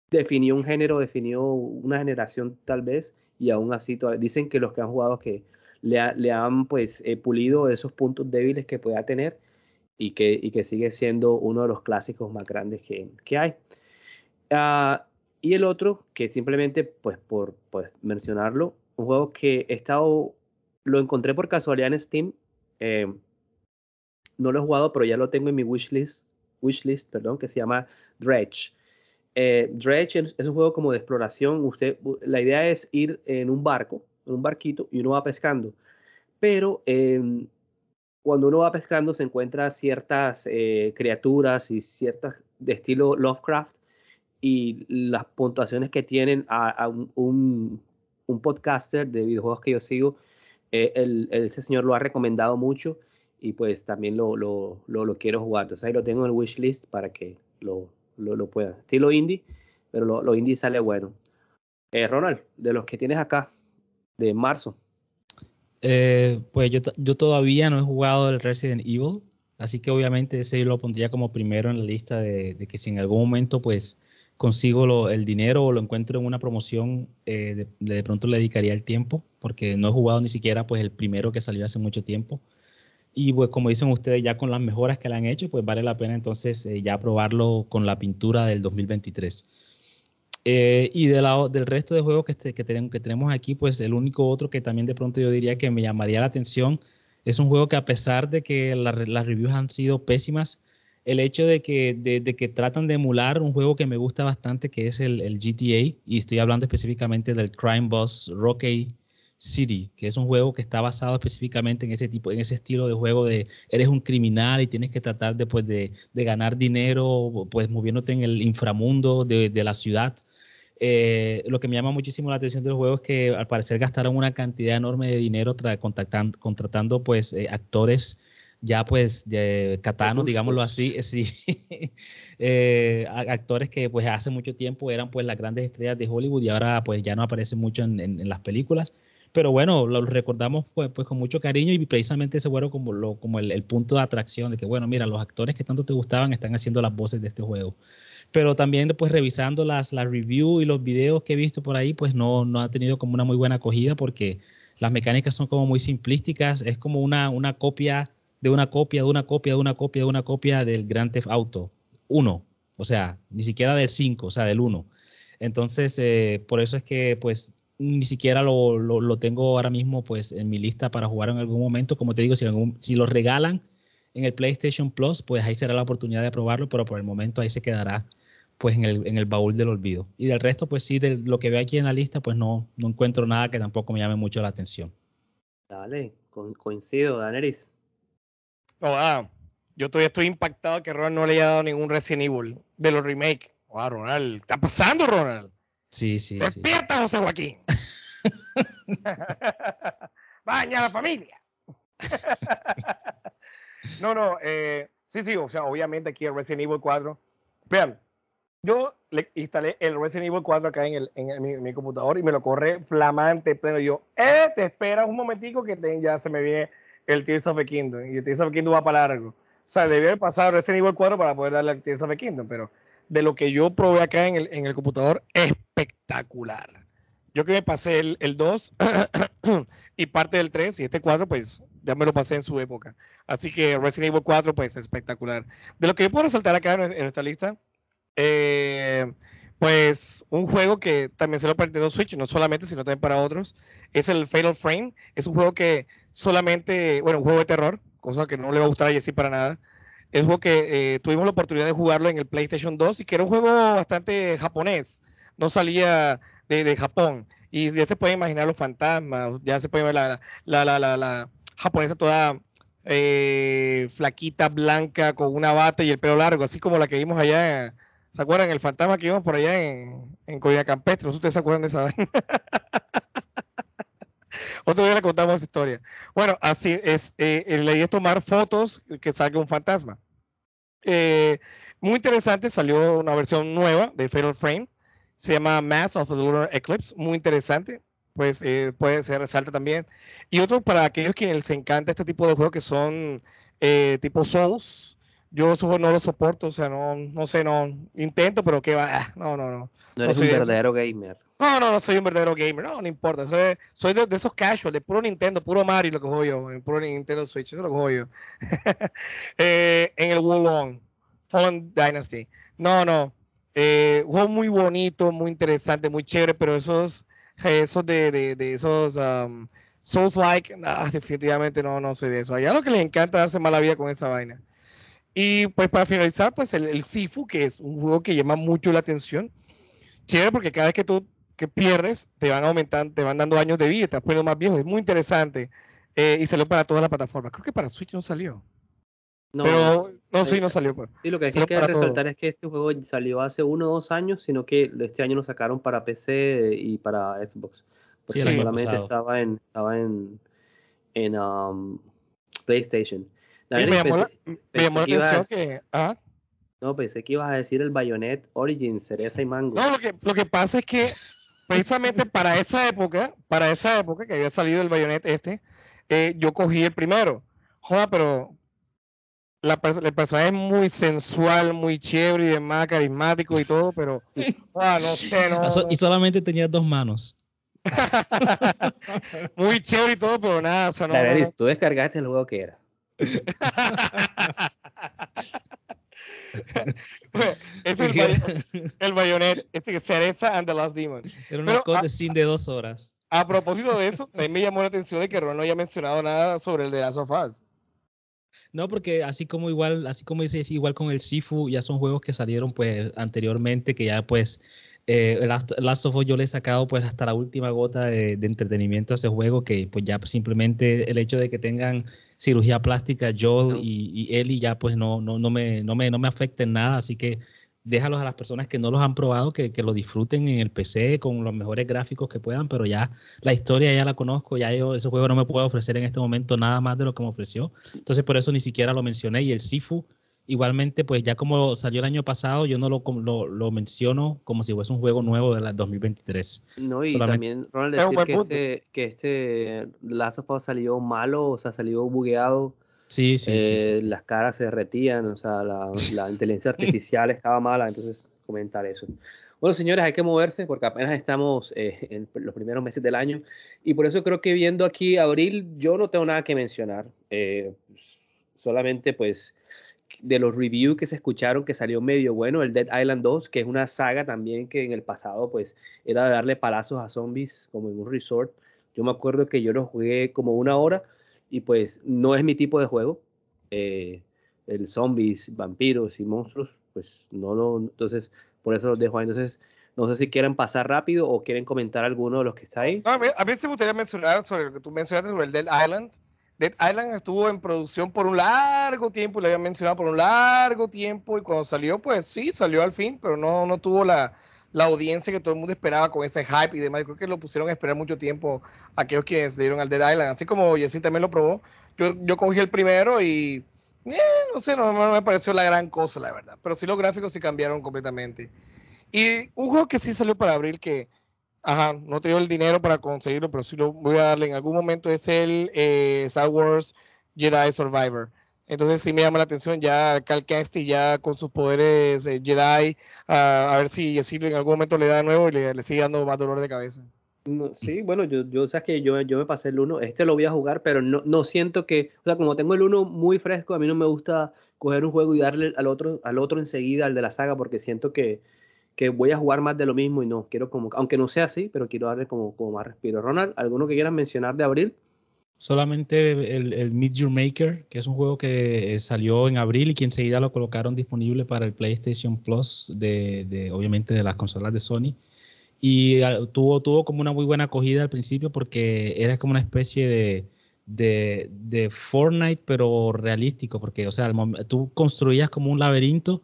definió un género, definió una generación tal vez, y aún así dicen que los que han jugado que le, han pues eh, pulido esos puntos débiles que pueda tener y que, y que sigue siendo uno de los clásicos más grandes que, que hay. Ah, y el otro, que simplemente pues por pues, mencionarlo, un juego que he estado, lo encontré por casualidad en Steam. Eh, no lo he jugado, pero ya lo tengo en mi wishlist, wishlist perdón, que se llama Dredge. Eh, Dredge es, un juego como de exploración. Usted, la idea es ir en un barco, en un barquito, y uno va pescando. Pero em, cuando uno va pescando se encuentra ciertas eh, criaturas y ciertas de estilo Lovecraft y las puntuaciones que tienen a, un, un podcaster de videojuegos que yo sigo, eh, el, ese señor lo ha recomendado mucho y pues también lo, lo, lo, quiero jugar. Entonces ahí lo tengo en el wishlist para que lo, lo, pueda. Estilo indie, pero lo, indie sale bueno. Eh, Ronald, de los que tienes acá, de marzo. Eh, pues yo, yo todavía no he jugado el Resident Evil, así que obviamente ese lo pondría como primero en la lista de, de que si en algún momento pues consigo el dinero o lo encuentro en una promoción, eh, de, pronto le dedicaría el tiempo, porque no he jugado ni siquiera pues el primero que salió hace mucho tiempo. Y pues como dicen ustedes, ya con las mejoras que le han hecho, pues vale la pena entonces eh, ya probarlo con la pintura del 2023. Eh, y de la, del resto de juegos que, este, que, tenemos, que tenemos aquí, pues el único otro que también de pronto yo diría que me llamaría la atención es un juego que a pesar de que las reviews han sido pésimas, el hecho de que, de, que tratan de emular un juego que me gusta bastante, que es el, GTA, y estoy hablando específicamente del Crime Boss Rocky City, que es un juego que está basado específicamente en ese tipo, en ese estilo de juego de eres un criminal y tienes que tratar de, pues, de, ganar dinero, pues moviéndote en el inframundo de, la ciudad. Eh, lo que me llama muchísimo la atención del juego es que al parecer gastaron una cantidad enorme de dinero contratando, pues eh, actores ya pues de Catano, digámoslo así, sí, eh, actores que pues hace mucho tiempo eran pues las grandes estrellas de Hollywood y ahora pues ya no aparecen mucho en, las películas, pero bueno, lo recordamos pues, pues, con mucho cariño y precisamente ese juego como, lo, como el, punto de atracción de que bueno, mira, los actores que tanto te gustaban están haciendo las voces de este juego. Pero también pues revisando las, las reviews y los videos que he visto por ahí, pues no, no ha tenido como una muy buena acogida porque las mecánicas son como muy simplísticas, es como una, una copia de una copia, de una copia, de una copia, de una copia del Grand Theft Auto 1, o sea, ni siquiera del 5, o sea, del 1. Entonces, eh, por eso es que pues ni siquiera lo, lo, tengo ahora mismo pues en mi lista para jugar en algún momento. Como te digo, si, si lo regalan en el PlayStation Plus, pues ahí será la oportunidad de probarlo, pero por el momento ahí se quedará pues en el, en el baúl del olvido. Y del resto, pues sí, de lo que veo aquí en la lista, pues no, no encuentro nada que tampoco me llame mucho la atención. Dale, coincido, Daneris. No, ah, yo todavía estoy impactado que Ronald no le haya dado ningún Resident Evil de los remakes. Wow, Ronald, ¿está pasando, Ronald? Sí, sí. Despierta, José Joaquín. Baña a la familia. no, no, eh, sí, sí, o sea, obviamente aquí el Resident Evil 4. Vean, yo le instalé el Resident Evil 4 acá en, el, en, mi, computador y me lo corre flamante, pero yo, eh, te esperas un momentico que ya se me viene el Tears of the Kingdom y el Tears of the Kingdom va para largo. O sea, debía haber pasado Resident Evil 4 para poder darle al Tears of the Kingdom, pero de lo que yo probé acá en el, en el computador, espectacular. Yo que me pasé el, el 2 y parte del 3 y este 4, pues ya me lo pasé en su época. Así que Resident Evil 4, pues espectacular. De lo que yo puedo resaltar acá en esta lista, eh, pues un juego que también se lo permitió Switch, no solamente, sino también para otros, es el Fatal Frame. Es un juego que solamente, bueno, un juego de terror, cosa que no le va a gustar a Jesse para nada. Es un juego que eh, tuvimos la oportunidad de jugarlo en el PlayStation 2 y que era un juego bastante japonés. No salía de, Japón. Y ya se puede imaginar los fantasmas, ya se puede ver la, la, la, la, japonesa toda eh, flaquita, blanca, con una bata y el pelo largo, así como la que vimos allá ¿Se acuerdan el fantasma que vimos por allá en, en Campestre? Campestre? ¿Ustedes se acuerdan de esa? Otro día le contamos esa historia. Bueno, así es. Eh, la idea tomar fotos que salga un fantasma. Eh, muy interesante, salió una versión nueva de Fatal Frame. Se llama Mass of the Lunar Eclipse. Muy interesante. Pues eh, puede ser, resalta también. Y otro para aquellos que les encanta este tipo de juegos que son eh, tipo Souls, yo no lo soporto, o sea, no, no sé, no intento, pero que va, ah, no, no, no. No eres un verdadero gamer. No, no, no soy un verdadero gamer, no, no importa, soy, soy de, esos casual, de puro Nintendo, puro Mario lo que juego yo, en puro Nintendo Switch, eso es lo que juego yo. eh, en el Wulong, Fallen Dynasty. No, no, eh, juego muy bonito, muy interesante, muy chévere, pero esos, esos de, de, de esos um, Souls like, definitivamente no, no soy de eso. Allá lo que les encanta darse mala vida con esa vaina. Y pues para finalizar, pues el, Sifu, que es un juego que llama mucho la atención. Chévere porque cada vez que tú que pierdes, te van aumentando, te van dando años de vida, te vas poniendo más viejo. Es muy interesante. Eh, y salió para todas las plataformas. Creo que para Switch no salió. No, pero no, sí, no salió. Pues. Sí, lo que hay que resaltar es que este juego salió hace uno o dos años, sino que este año lo sacaron para PC y para Xbox. Porque solamente estaba en, estaba en, en um, PlayStation me llamó, la, atención que. ¿ah? No, pensé que ibas a decir el Bayonet Origin, cereza y mango. No, lo que, lo que pasa es que precisamente para esa época, para esa época que había salido el Bayonet este, eh, yo cogí el primero. Joda, pero la, el personaje es muy sensual, muy chévere y demás, carismático y todo, pero ah, no sé, no. Y solamente tenía dos manos. muy chévere y todo, pero nada, o sea, no, tú descargaste el juego que era. Es el, el bayonet, es Cereza and the Last Demon. Era una cosa de sin de dos horas. A propósito de eso, también me llamó la atención de que Ron no haya mencionado nada sobre el de las sofás. No, porque así como igual, así como dices, igual con el Sifu, ya son juegos que salieron pues anteriormente, que ya pues eh, Last, of Us yo le he sacado pues hasta la última gota de, entretenimiento a ese juego, que pues ya simplemente el hecho de que tengan cirugía plástica, Joel y, y, Ellie ya pues no, no, no, me, no, me, no me afecta en nada, así que déjalos a las personas que no los han probado, que, que, lo disfruten en el PC con los mejores gráficos que puedan, pero ya la historia ya la conozco, ya yo ese juego no me puede ofrecer en este momento nada más de lo que me ofreció, entonces por eso ni siquiera lo mencioné y el Sifu Igualmente, pues ya como salió el año pasado, yo no lo, lo, lo menciono como si fuese un juego nuevo de la 2023. No, y también, Ronald, decir que este, que este Last of Us salió malo, o sea, salió bugueado. Sí, sí, sí, Las caras se derretían, o sea, la, la inteligencia artificial estaba mala, entonces comentar eso. Bueno, señores, hay que moverse porque apenas estamos eh, en los primeros meses del año y por eso creo que viendo aquí abril, yo no tengo nada que mencionar. Eh, solamente pues de los reviews que se escucharon que salió medio bueno, el Dead Island 2, que es una saga también que en el pasado pues era de darle palazos a zombies como en un resort. Yo me acuerdo que yo lo jugué como una hora y pues no es mi tipo de juego. Eh, el zombies, vampiros y monstruos, pues no lo, entonces por eso los dejo ahí. Entonces, no sé si quieren pasar rápido o quieren comentar alguno de los que está ahí. a, mí, a mí gustaría mencionar sobre lo que tú mencionaste sobre el Dead Island. Dead Island estuvo en producción por un largo tiempo, le había mencionado por un largo tiempo, y cuando salió, pues sí, salió al fin, pero no, no tuvo la, la audiencia que todo el mundo esperaba con ese hype y demás. Creo que lo pusieron a esperar mucho tiempo aquellos que le dieron al Dead Island. Así como Jesse también lo probó. Yo, yo cogí el primero y eh, no sé, no, no, me pareció la gran cosa, la verdad. Pero sí los gráficos sí cambiaron completamente. Y un juego que sí salió para abril que Ajá, no tengo el dinero para conseguirlo, pero sí lo voy a darle en algún momento. Es el eh, Star Wars Jedi Survivor. Entonces sí me llama la atención ya Cal Kestis ya con sus poderes eh, Jedi, a ver si Yesilo en algún momento le da de nuevo y le, sigue dando más dolor de cabeza. sí, bueno, yo, yo sabes que yo, yo me pasé el 1, este lo voy a jugar, pero no, no siento que, o sea, como tengo el 1 muy fresco, a mí no me gusta coger un juego y darle al otro, al otro enseguida, al de la saga, porque siento que, que voy a jugar más de lo mismo y no, quiero como, aunque no sea así, pero quiero darle como, como más respiro. Ronald, ¿alguno que quieras mencionar de abril? Solamente el, el Meet Your Maker, que es un juego que salió en abril y que enseguida lo colocaron disponible para el PlayStation Plus de, de obviamente de las consolas de Sony. Y tuvo, tuvo como una muy buena acogida al principio porque era como una especie de, de, de Fortnite, pero realístico, porque, o sea, tú construías como un laberinto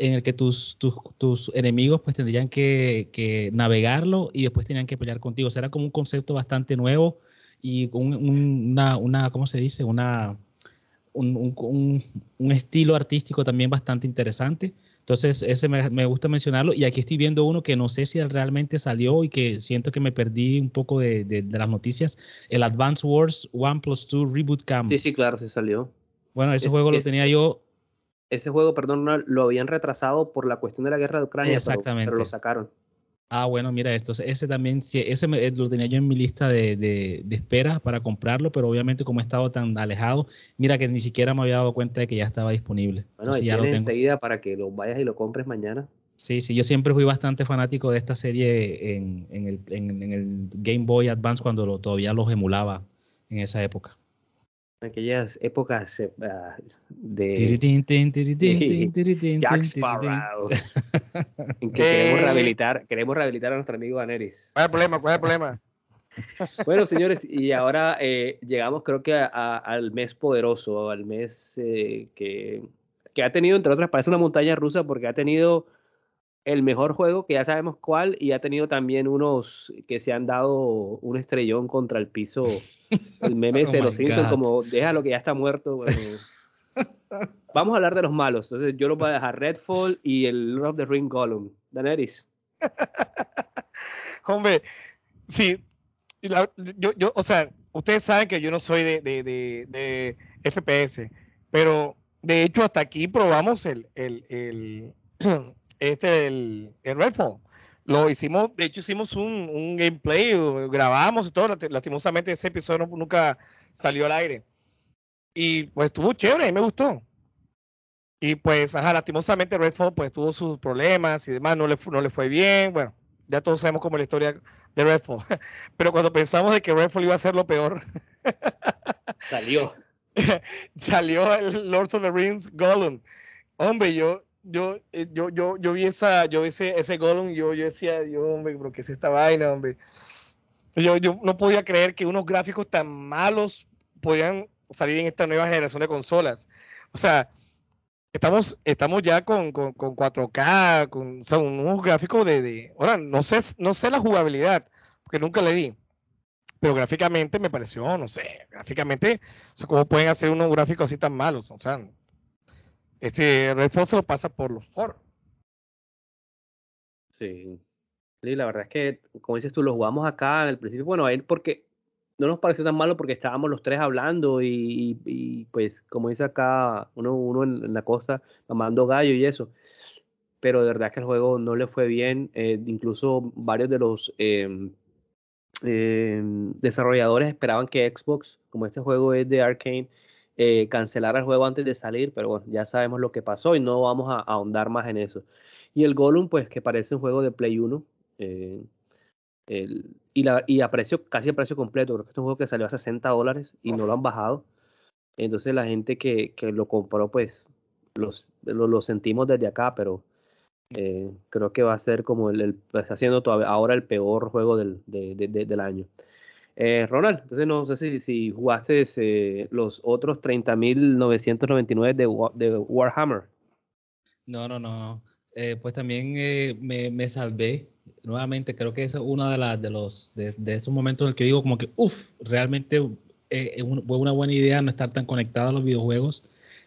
en el que tus, tus, tus enemigos pues tendrían que, que, navegarlo y después tenían que pelear contigo. O sea, era como un concepto bastante nuevo y un, una, una, ¿cómo se dice? Una, un, un, un, estilo artístico también bastante interesante. Entonces, ese me, me, gusta mencionarlo. Y aquí estoy viendo uno que no sé si realmente salió y que siento que me perdí un poco de, de, de las noticias. El Advance Wars One Plus 2 Reboot Camp. Sí, sí, claro, sí salió. Bueno, ese es, juego lo tenía yo ese juego, perdón, lo habían retrasado por la cuestión de la guerra de Ucrania, Exactamente. Pero, lo sacaron. Ah, bueno, mira esto, ese también, ese me, lo tenía yo en mi lista de, de, de, espera para comprarlo, pero obviamente como he estado tan alejado, mira que ni siquiera me había dado cuenta de que ya estaba disponible. Bueno, Entonces, ya lo tengo. enseguida para que lo vayas y lo compres mañana. Sí, sí, yo siempre fui bastante fanático de esta serie en, en, el, en, en el, Game Boy Advance cuando lo, todavía los emulaba en esa época aquellas épocas uh, de, Jack Sparrow en que queremos rehabilitar queremos rehabilitar a nuestro amigo Daenerys ¿cuál es el problema? ¿cuál es el problema? bueno señores y ahora eh, llegamos creo que a, a, al mes poderoso al mes eh, que, que ha tenido entre otras parece una montaña rusa porque ha tenido el mejor juego, que ya sabemos cuál, y ha tenido también unos que se han dado un estrellón contra el piso. El meme oh de los Simpsons, como déjalo que ya está muerto. Bueno. Vamos a hablar de los malos. Entonces yo lo voy a dejar Redfall y el Lord of the Ring Gollum. Daenerys. Hombre, sí. La, yo, yo, o sea, ustedes saben que yo no soy de, de, de, de FPS, pero de hecho hasta aquí probamos el, el, el este, el, el Redfall. Lo hicimos, de hecho hicimos un, un gameplay, grabamos y todo, lastimosamente ese episodio nunca salió al aire. Y pues estuvo chévere, y me gustó. Y pues, ajá, lastimosamente Redfall pues tuvo sus problemas y demás, no le, no le fue bien, bueno, ya todos sabemos cómo es la historia de Redfall. Pero cuando pensamos de que Redfall iba a ser lo peor, salió. salió el Lord of the Rings Gollum. Hombre, yo, yo, eh, yo, yo, yo vi esa, yo vi ese, ese Gollum, yo, yo decía, Dios, hombre, pero ¿qué es esta vaina, hombre? Yo, yo no podía creer que unos gráficos tan malos podían salir en esta nueva generación de consolas. O sea, estamos, estamos ya con, con, con 4K, con unos gráficos de, de, ahora no sé, no sé la jugabilidad, porque nunca le di. Pero gráficamente me pareció, no sé, gráficamente, o sea, ¿cómo pueden hacer unos gráficos así tan malos? O sea, este refuerzo pasa por los foros. Sí. la verdad es que, como dices tú, lo jugamos acá al principio. Bueno, a él porque no nos pareció tan malo porque estábamos los tres hablando y, pues, como dice acá, uno, uno en, la costa mamando gallo y eso. Pero de verdad que el juego no le fue bien. Eh, incluso varios de los eh, eh, desarrolladores esperaban que Xbox, como este juego es de Arkane, eh, cancelar el juego antes de salir, pero bueno, ya sabemos lo que pasó y no vamos a, ahondar más en eso. Y el Gollum, pues que parece un juego de Play 1. Eh, el, y, la, y a precio, casi a precio completo, creo que es un juego que salió a 60 dólares y no lo han bajado. Entonces la gente que, que lo compró, pues los, lo, lo, sentimos desde acá, pero Eh, creo que va a ser como el, está siendo ahora el peor juego del, del año. Eh, Ronald, entonces no sé si, jugaste eh, los otros 30.999 de, Warhammer. No, no, no. Eh, pues también me, salvé. Nuevamente, creo que es uno de, las los, de, esos momentos en el que digo como que, uff, realmente fue una buena idea no estar tan conectado a los videojuegos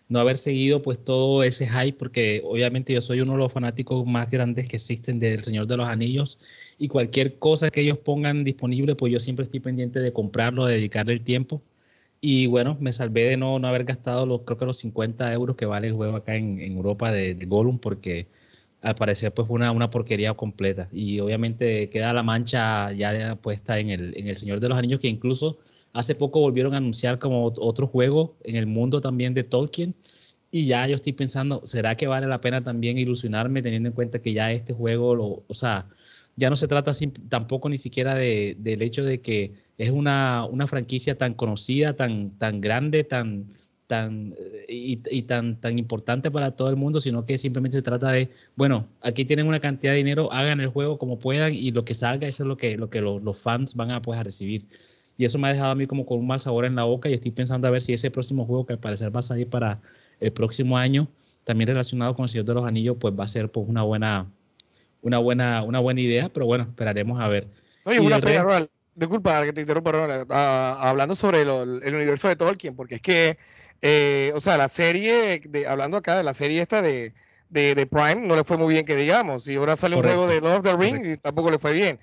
no haber seguido pues todo ese hype, porque obviamente yo soy uno de los fanáticos más grandes que existen del Señor de los Anillos y cualquier cosa que ellos pongan disponible, pues yo siempre estoy pendiente de comprarlo, de dedicarle el tiempo. Y bueno, me salvé de no, no haber gastado los, creo que los 50 euros que vale el juego acá en, Europa de, de, porque al parecer pues una, una porquería completa. Y obviamente queda la mancha ya puesta en el, en el Señor de los Anillos, que incluso Hace poco volvieron a anunciar como otro juego en el mundo también de Tolkien. Y ya yo estoy pensando, ¿será que vale la pena también ilusionarme teniendo en cuenta que ya este juego, lo, o sea, ya no se trata tampoco ni siquiera de, del hecho de que es una, una, franquicia tan conocida, tan, tan grande, tan, tan, y, y, tan, tan importante para todo el mundo, sino que simplemente se trata de, bueno, aquí tienen una cantidad de dinero, hagan el juego como puedan y lo que salga, eso es lo que, lo que los, fans van a, pues, recibir. Y eso me ha dejado a mí como con un mal sabor en la boca y estoy pensando a ver si ese próximo juego que al parecer va a salir para el próximo año, también relacionado con el Señor de los Anillos, pues va a ser pues una buena, una buena, una buena idea, pero bueno, esperaremos a ver. Oye, una pena, Ronald, disculpa que te interrumpa, Ronald, ah, hablando sobre el universo de Tolkien, porque es que, eh, o sea, la serie, de, hablando acá de la serie esta de, de, Prime, no le fue muy bien que digamos, y ahora sale un juego de Lord of the Rings y tampoco le fue bien.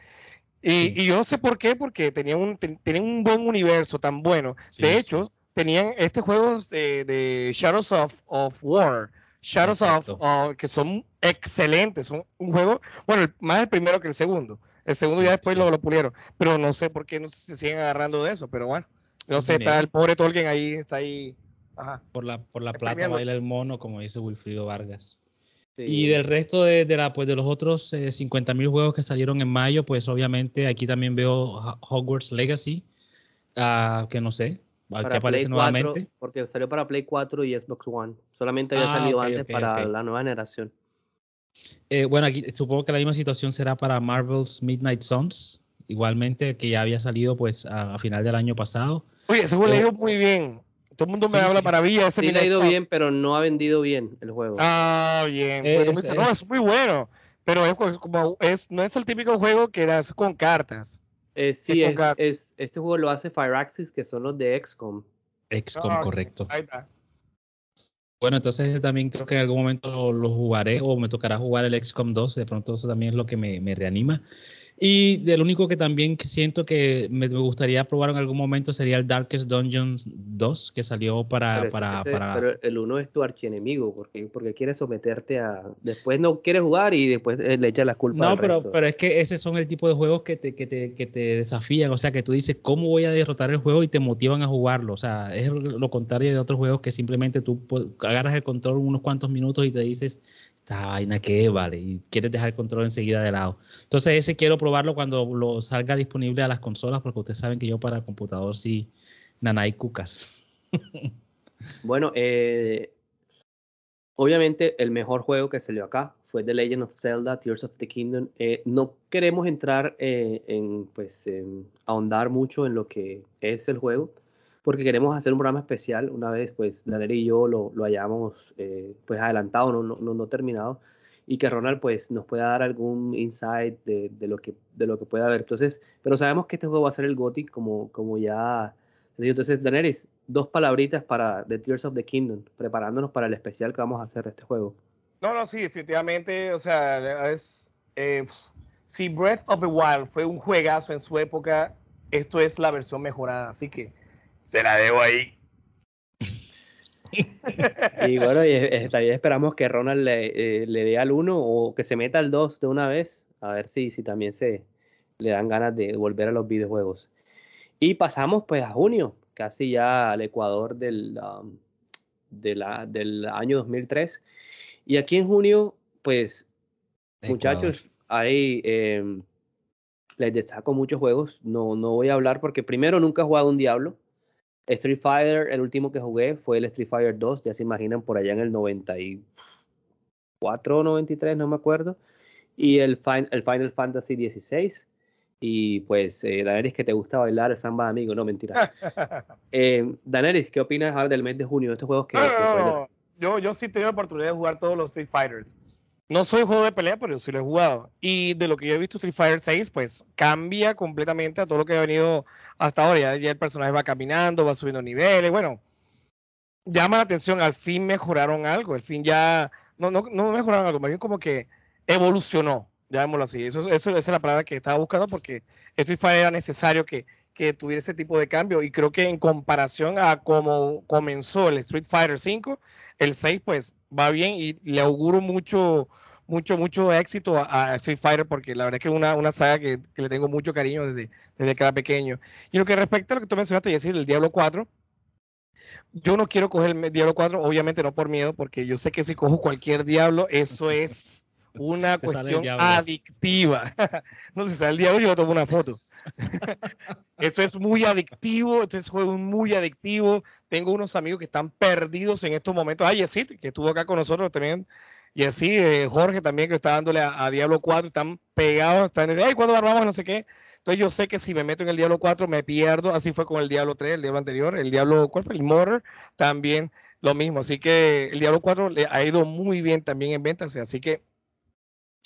Y, yo no sé por qué, porque tenían un, un buen universo tan bueno. de hecho, tenían este juego de, Shadows of, of, War, Shadows of, que son excelentes, son un juego, bueno, más el primero que el segundo. El segundo ya después lo, lo, pulieron, pero no sé por qué no se siguen agarrando de eso, pero bueno, no sé, está el pobre Tolkien ahí, está ahí. Ajá. Por la, por la plata baila el mono, como dice Wilfrido Vargas. Y del resto de, la, pues de los otros eh, 50.000 juegos que salieron en mayo, pues obviamente aquí también veo Hogwarts Legacy, uh, que no sé, que aparece nuevamente. porque salió para Play 4 y Xbox One. Solamente había ah, salido antes para la nueva generación. Eh, bueno, aquí supongo que la misma situación será para Marvel's Midnight Suns, igualmente que ya había salido pues a, final del año pasado. Oye, ese juego le dio muy bien. Todo el mundo me habla maravilla. Ese sí, le ha ido bien, pero no ha vendido bien el juego. Ah, bien. Es, no, es muy bueno. Pero es como, es, no es el típico juego que das con cartas. Eh, sí, es, este juego lo hace Fireaxis, que son los de XCOM. XCOM, ah, correcto. Ahí está. Bueno, entonces también creo que en algún momento lo, jugaré o me tocará jugar el XCOM 2. De pronto eso también es lo que me, me reanima. Y del único que también siento que me gustaría probar en algún momento sería el Darkest Dungeons 2, que salió para... para, Pero el 1 es tu archienemigo, porque, porque quiere someterte a... Después no quiere jugar y después le echa las culpas. No, pero, pero es que ese son el tipo de juegos que te, que, te, que te desafían, o sea, que tú dices, ¿cómo voy a derrotar el juego? Y te motivan a jugarlo. O sea, es lo contrario de otros juegos que simplemente tú agarras el control unos cuantos minutos y te dices, esta vaina que vale, y quieres dejar el control enseguida de lado. Entonces ese quiero probarlo cuando lo salga disponible a las consolas, porque ustedes saben que yo para computador sí, nanay cucas. bueno, eh, obviamente el mejor juego que salió acá fue The Legend of Zelda, Tears of the Kingdom. Eh, no queremos entrar eh, en, pues, ahondar mucho en lo que es el juego, porque queremos hacer un programa especial una vez pues Daniel y yo lo, lo hayamos eh, pues adelantado, no, no, no, terminado, y que Ronald pues nos pueda dar algún insight de, de, lo, que, de lo que pueda haber. Entonces, pero sabemos que este juego va a ser el Gothic como, como ya... Entonces, Daenerys, dos palabritas para The Tears of the Kingdom, preparándonos para el especial que vamos a hacer de este juego. No, no, sí, definitivamente, o sea, es... Eh, si Breath of the Wild fue un juegazo en su época, esto es la versión mejorada, así que se la debo ahí. y bueno, y, también esperamos que Ronald le, eh, le dé al 1 o que se meta al 2 de una vez, a ver si, si también se le dan ganas de volver a los videojuegos. Y pasamos pues a junio, casi ya al Ecuador del, um, de la, del año 2003. Y aquí en junio, pues, muchachos, ahí em, les destaco muchos juegos. No, no voy a hablar porque primero nunca he jugado un Diablo. Street Fighter, el último que jugué fue el Street Fighter 2, ya se imaginan por allá en el 90 y 4.93, no me acuerdo. Y el, el Final Fantasy 16. Y pues, eh, Daenerys, que te gusta bailar el samba amigo, no mentira. eh, Daenerys, ¿qué opinas ahora del mes de junio de estos juegos que, yo, yo sí tengo la oportunidad de jugar todos los Street Fighters. No soy juego de pelea, pero sí lo he jugado. Y de lo que yo he visto Street Fighter 6, pues cambia completamente a todo lo que ha venido hasta ahora. Ya, el personaje va caminando, va subiendo niveles. Bueno, llama la atención. Al fin mejoraron algo. Al fin ya. No, no, no mejoraron algo, más bien como que evolucionó. Llamémoslo así. Eso, eso esa es la palabra que estaba buscando porque Street Fighter era necesario que, que tuviera ese tipo de cambio. Y creo que en comparación a cómo comenzó el Street Fighter 5, el 6 pues va bien y le auguro mucho, mucho, mucho éxito a, Street Fighter porque la verdad es que es una, una saga que, le tengo mucho cariño desde, desde que era pequeño. Y lo que respecta a lo que tú mencionaste, decir el Diablo 4, yo no quiero coger el Diablo 4, obviamente no por miedo, porque yo sé que si cojo cualquier Diablo, eso es una cuestión adictiva. no sé si sale el Diablo, yo tomo una foto. Eso es muy adictivo, este juego es muy adictivo. Tengo unos amigos que están perdidos en estos momentos. Ah, Yesid, que estuvo acá con nosotros también. Y así, eh, Jorge también, que está dándole a, Diablo 4, están pegados, están ay, ¿cuándo armamos? No sé qué. Entonces yo sé que si me meto en el Diablo 4 me pierdo. Así fue con el Diablo 3, el Diablo anterior. El Diablo, ¿cuál fue? El Mortar, también lo mismo. Así que el Diablo 4 le ha ido muy bien también en ventas. Así que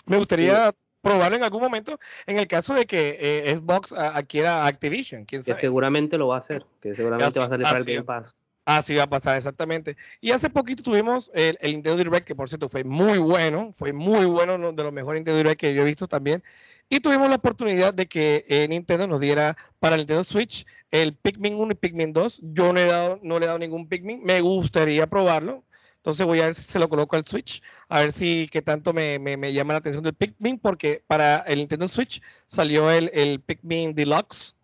me gustaría probarlo en algún momento en el caso de que eh, Xbox adquiera Activision. ¿quién sabe? Que seguramente lo va a hacer, que seguramente va a salir para el Game Pass. Así va a pasar, exactamente. Y hace poquito tuvimos el, Nintendo Direct, que por cierto fue muy bueno, fue muy bueno, uno de los mejores Nintendo Direct que yo he visto también. Y tuvimos la oportunidad de que eh, Nintendo nos diera para el Nintendo Switch el Pikmin 1 y Pikmin 2. Yo no, he dado, no le he dado ningún Pikmin, me gustaría probarlo. Entonces voy a ver si se lo coloco al Switch, a ver si qué tanto me, llama la atención del Pikmin, porque para el Nintendo Switch salió el, Pikmin Deluxe,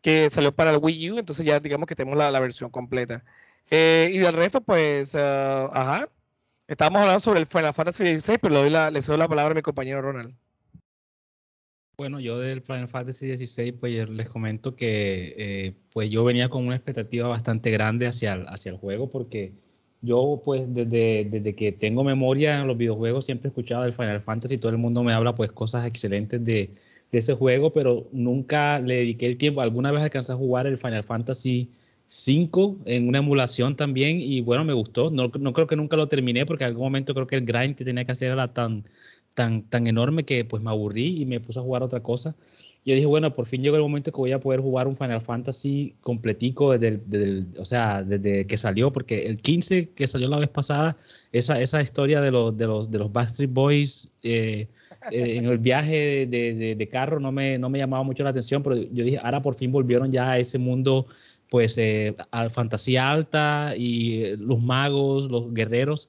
que salió para el Wii U, entonces ya digamos que tenemos la, versión completa. Eh, y del resto, pues, uh, ajá, estábamos hablando sobre el Final Fantasy XVI, pero le doy la, le cedo la palabra a mi compañero Ronald. Bueno, yo del Final Fantasy XVI, pues les comento que eh, pues yo venía con una expectativa bastante grande hacia el juego porque yo pues desde, desde que tengo memoria en los videojuegos siempre he escuchado del Final Fantasy, todo el mundo me habla pues cosas excelentes de, de ese juego, pero nunca le dediqué el tiempo. Alguna vez alcancé a jugar el Final Fantasy 5 en una emulación también y bueno, me gustó. No, no, creo que nunca lo terminé porque en algún momento creo que el grind que tenía que hacer era tan, tan, tan enorme que pues me aburrí y me puse a jugar otra cosa yo dije, bueno, por fin llegó el momento que voy a poder jugar un Final Fantasy completico desde, o sea, desde que salió, porque el 15 que salió la vez pasada, esa, esa historia de los, de los, de los Backstreet Boys eh, eh, en el viaje de, de, carro no me, no me llamaba mucho la atención, pero yo dije, ahora por fin volvieron ya a ese mundo, pues, eh, fantasía alta y los magos, los guerreros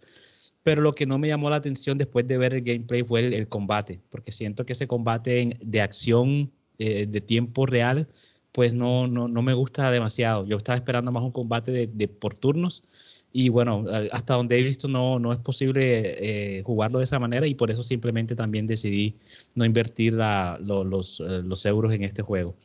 pero lo que no me llamó la atención después de ver el gameplay fue el, combate, porque siento que ese combate de acción eh, de tiempo real, pues no, no, no, me gusta demasiado. Yo estaba esperando más un combate de, por turnos y bueno, hasta donde he visto no, no es posible eh, jugarlo de esa manera y por eso simplemente también decidí no invertir los, eh, los, euros en este juego.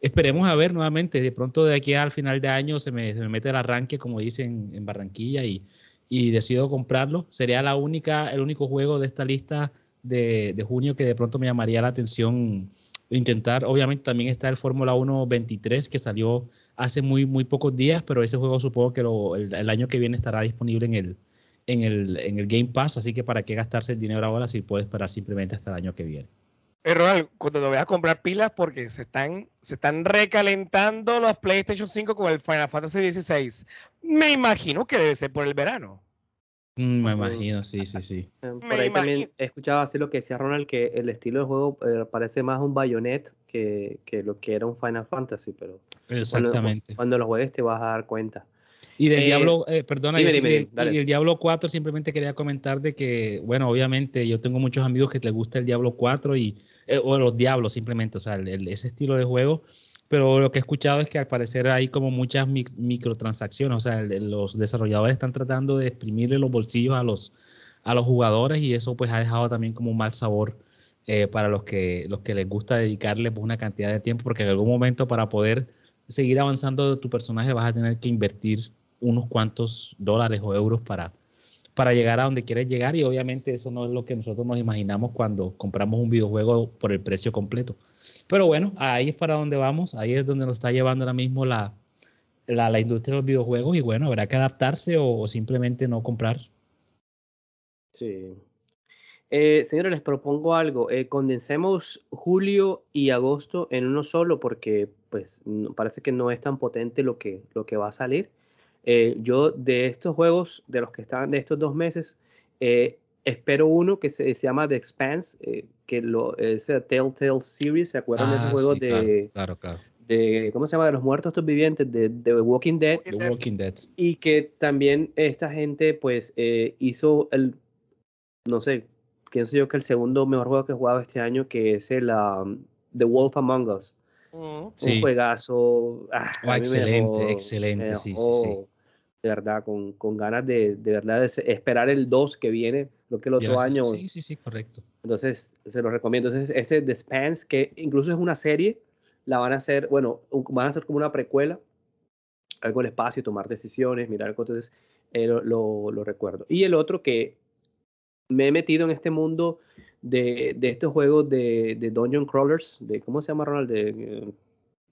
Esperemos a ver nuevamente, de pronto de aquí al final de año se me, se me mete el arranque, como dicen en Barranquilla, y, y decido comprarlo. Sería la única, el único juego de esta lista de, de junio que de pronto me llamaría la atención intentar. Obviamente también está el Fórmula 1 23 que salió hace muy, muy pocos días, pero ese juego supongo que el, año que viene estará disponible en el, en, el, en el Game Pass, así que para qué gastarse el dinero ahora si puede esperar simplemente hasta el año que viene. Eh, cuando lo veas a comprar pilas porque se están, se están recalentando los PlayStation 5 con el Final Fantasy XVI. Me imagino que debe ser por el verano. Mm, me imagino, sí, sí, sí. Eh, por ahí también he escuchado así lo que decía Ronald, que el estilo de juego eh, parece más un Bayonet que, lo que era un Final Fantasy, pero Exactamente. Cuando, lo juegues te vas a dar cuenta. Y del eh, Diablo, perdona, y, el Diablo 4 simplemente quería comentar de que, bueno, obviamente yo tengo muchos amigos que les gusta el Diablo 4 y, o los Diablos simplemente, o sea, ese estilo de juego pero lo que he escuchado es que al parecer hay como muchas microtransacciones, o sea, los desarrolladores están tratando de exprimirle los bolsillos a los, a los jugadores y eso pues ha dejado también como un mal sabor eh, para los que, los que les gusta dedicarle pues, una cantidad de tiempo, porque en algún momento para poder seguir avanzando tu personaje vas a tener que invertir unos cuantos dólares o euros para, para llegar a donde quieres llegar y obviamente eso no es lo que nosotros nos imaginamos cuando compramos un videojuego por el precio completo. Pero bueno, ahí es para donde vamos, ahí es donde nos está llevando ahora mismo la, la, industria de los videojuegos y bueno, habrá que adaptarse o, simplemente no comprar. Sí. Eh, señores, les propongo algo. Eh, condensemos julio y agosto en uno solo porque pues parece que no es tan potente lo que, lo que va a salir. Eh, yo de estos juegos, de los que están de estos dos meses, eh, espero uno que se, llama The Expanse, eh, que lo, es Telltale Series, ¿se acuerdan de ese ah, juego de, claro, claro, de, ¿cómo se llama? De los muertos estos vivientes, de, The Walking Dead. The Walking Dead. Y que también esta gente pues hizo el, no sé, pienso yo que el segundo mejor juego que he jugado este año, que es el um, The Wolf Among Us. Un juegazo. Ah, oh, excelente, excelente, sí, sí, sí. De verdad, con, con ganas de, de verdad esperar el 2 que viene, lo que el otro año. Sí, sí, sí, correcto. Entonces, se lo recomiendo. Entonces, ese The Spans, que incluso es una serie, la van a hacer, bueno, van a hacer como una precuela, algo el espacio, tomar decisiones, mirar cosas. Entonces, eh, lo, lo, recuerdo. Y el otro que me he metido en este mundo de, de estos juegos de, de, Dungeon Crawlers, de ¿cómo se llama Ronald? De,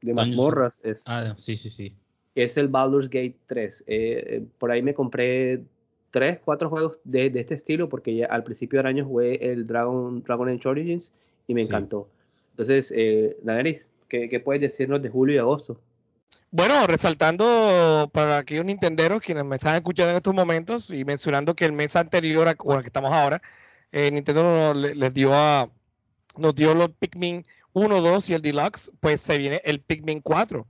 de mazmorras. Es, ah, sí, sí, sí. Es el Baldur's Gate 3. Eh, eh, por ahí me compré tres, cuatro juegos de, de, este estilo porque ya al principio del año jugué el Dragon, Dragon Age Origins y me encantó. Entonces, eh, Daenerys, ¿qué, ¿qué, puedes decirnos de julio y agosto? Bueno, resaltando para aquellos nintenderos quienes me están escuchando en estos momentos y mencionando que el mes anterior a, o que estamos ahora, eh, Nintendo les dio a, nos dio los Pikmin 1, 2 y el Deluxe, pues se viene el Pikmin 4.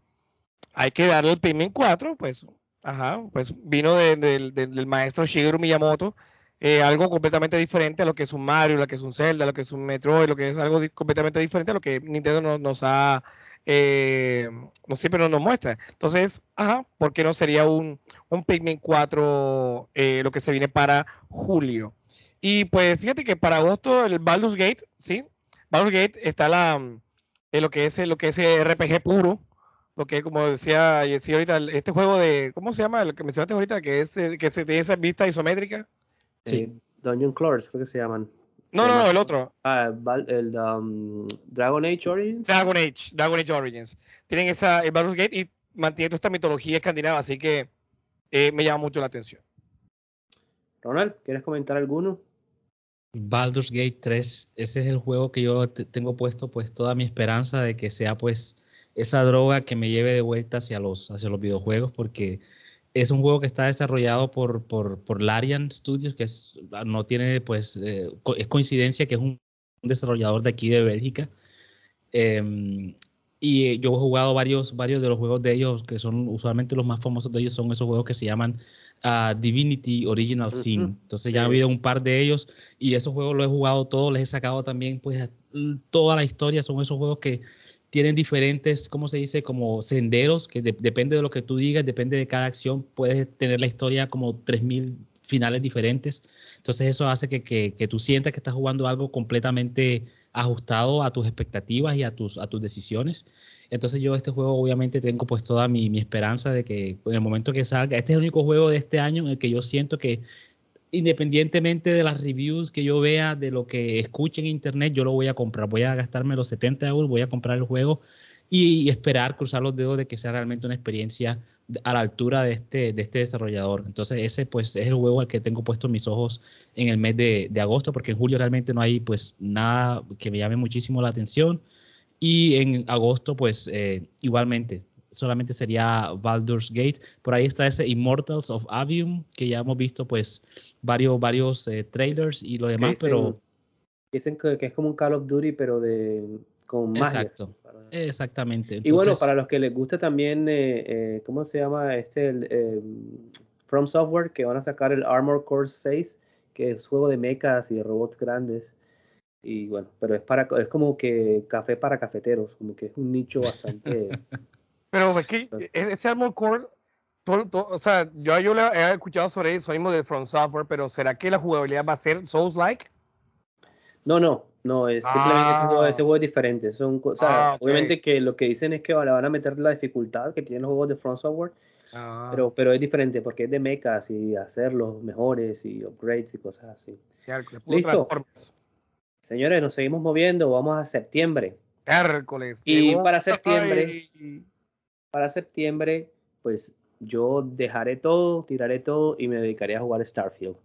Hay que darle el Pikmin 4, pues, ajá, pues vino del maestro Shigeru Miyamoto, eh, algo completamente diferente a lo que es un Mario, lo que es un Zelda, lo que es un Metroid, lo que es algo completamente diferente a lo que Nintendo nos, ha, eh, no siempre nos, muestra. Entonces, ajá, ¿por qué no sería un, un Pikmin 4 eh, lo que se viene para julio? Y pues fíjate que para agosto el Baldur's Gate, ¿sí? Baldur's Gate está la, en lo que es lo que es RPG puro, lo que como decía, decía ahorita, este juego de, ¿cómo se llama? El que mencionaste ahorita, que es eh, que se tiene esa vista isométrica. Sí. Eh, Dungeon Crawlers, creo que se llaman. No, no, no, el otro. Ah, el um, Dragon Age Origins. Dragon Age, Dragon Age Origins. Tienen esa, el Baldur's Gate y mantiene toda esta mitología escandinava, así que eh, me llama mucho la atención. Ronald, ¿quieres comentar alguno? Baldur's Gate 3, ese es el juego que yo tengo puesto pues toda mi esperanza de que sea pues esa droga que me lleve de vuelta hacia los, hacia los videojuegos porque es un juego que está desarrollado por, por, por Larian Studios, que es, no tiene pues, eh, es coincidencia que es un, desarrollador de aquí de Bélgica. Em, y yo he jugado varios, varios de los juegos de ellos, que son usualmente los más famosos de ellos, son esos juegos que se llaman Divinity Original Sin. Entonces ya ha habido un par de ellos y esos juegos los he jugado todos, les he sacado también pues toda la historia, son esos juegos que tienen diferentes, ¿cómo se dice? Como senderos, que depende de lo que tú digas, depende de cada acción, puedes tener la historia como 3.000 finales diferentes. Entonces eso hace que, que, tú sientas que estás jugando algo completamente ajustado a tus expectativas y a tus, a tus decisiones. Entonces yo este juego obviamente tengo pues toda mi, mi, esperanza de que en el momento que salga, este es el único juego de este año en el que yo siento que independientemente de las reviews que yo vea, de lo que escuche en internet, yo lo voy a comprar. Voy a gastarme los 70 euros, voy a comprar el juego y, esperar, cruzar los dedos de que sea realmente una experiencia a la altura de este, de este desarrollador. Entonces ese pues es el juego al que tengo puesto mis ojos en el mes de, de agosto, porque en julio realmente no hay pues nada que me llame muchísimo la atención. Y en agosto, pues eh, igualmente, solamente sería Baldur's Gate. Por ahí está ese Immortals of Avium, que ya hemos visto pues varios, varios eh, trailers y lo demás, pero... Dicen que, es como un Call of Duty, pero de con magia. Exacto, exactamente. y bueno, para los que les gusta también, eh, eh, ¿cómo se llama este? El, From Software, que van a sacar el Armor Core 6, que es juego de mechas y de robots grandes. Y bueno, pero es para es como que café para cafeteros, como que es un nicho bastante. pero es que ese Armor Core, o sea, yo, le he escuchado sobre eso mismo de From Software, pero ¿será que la jugabilidad va a ser Souls-like? No, no, no, es simplemente este, juego, este, juego, es diferente. Son, o sea, ah, obviamente que lo que dicen es que le van a meter la dificultad que tienen los juegos de From Software, Ah. Pero, pero es diferente porque es de mechas y hacerlos mejores y upgrades y cosas así. Listo. Señores, nos seguimos moviendo. Vamos a septiembre. Hércules. Y para septiembre, para septiembre, pues yo dejaré todo, tiraré todo y me dedicaré a jugar Starfield.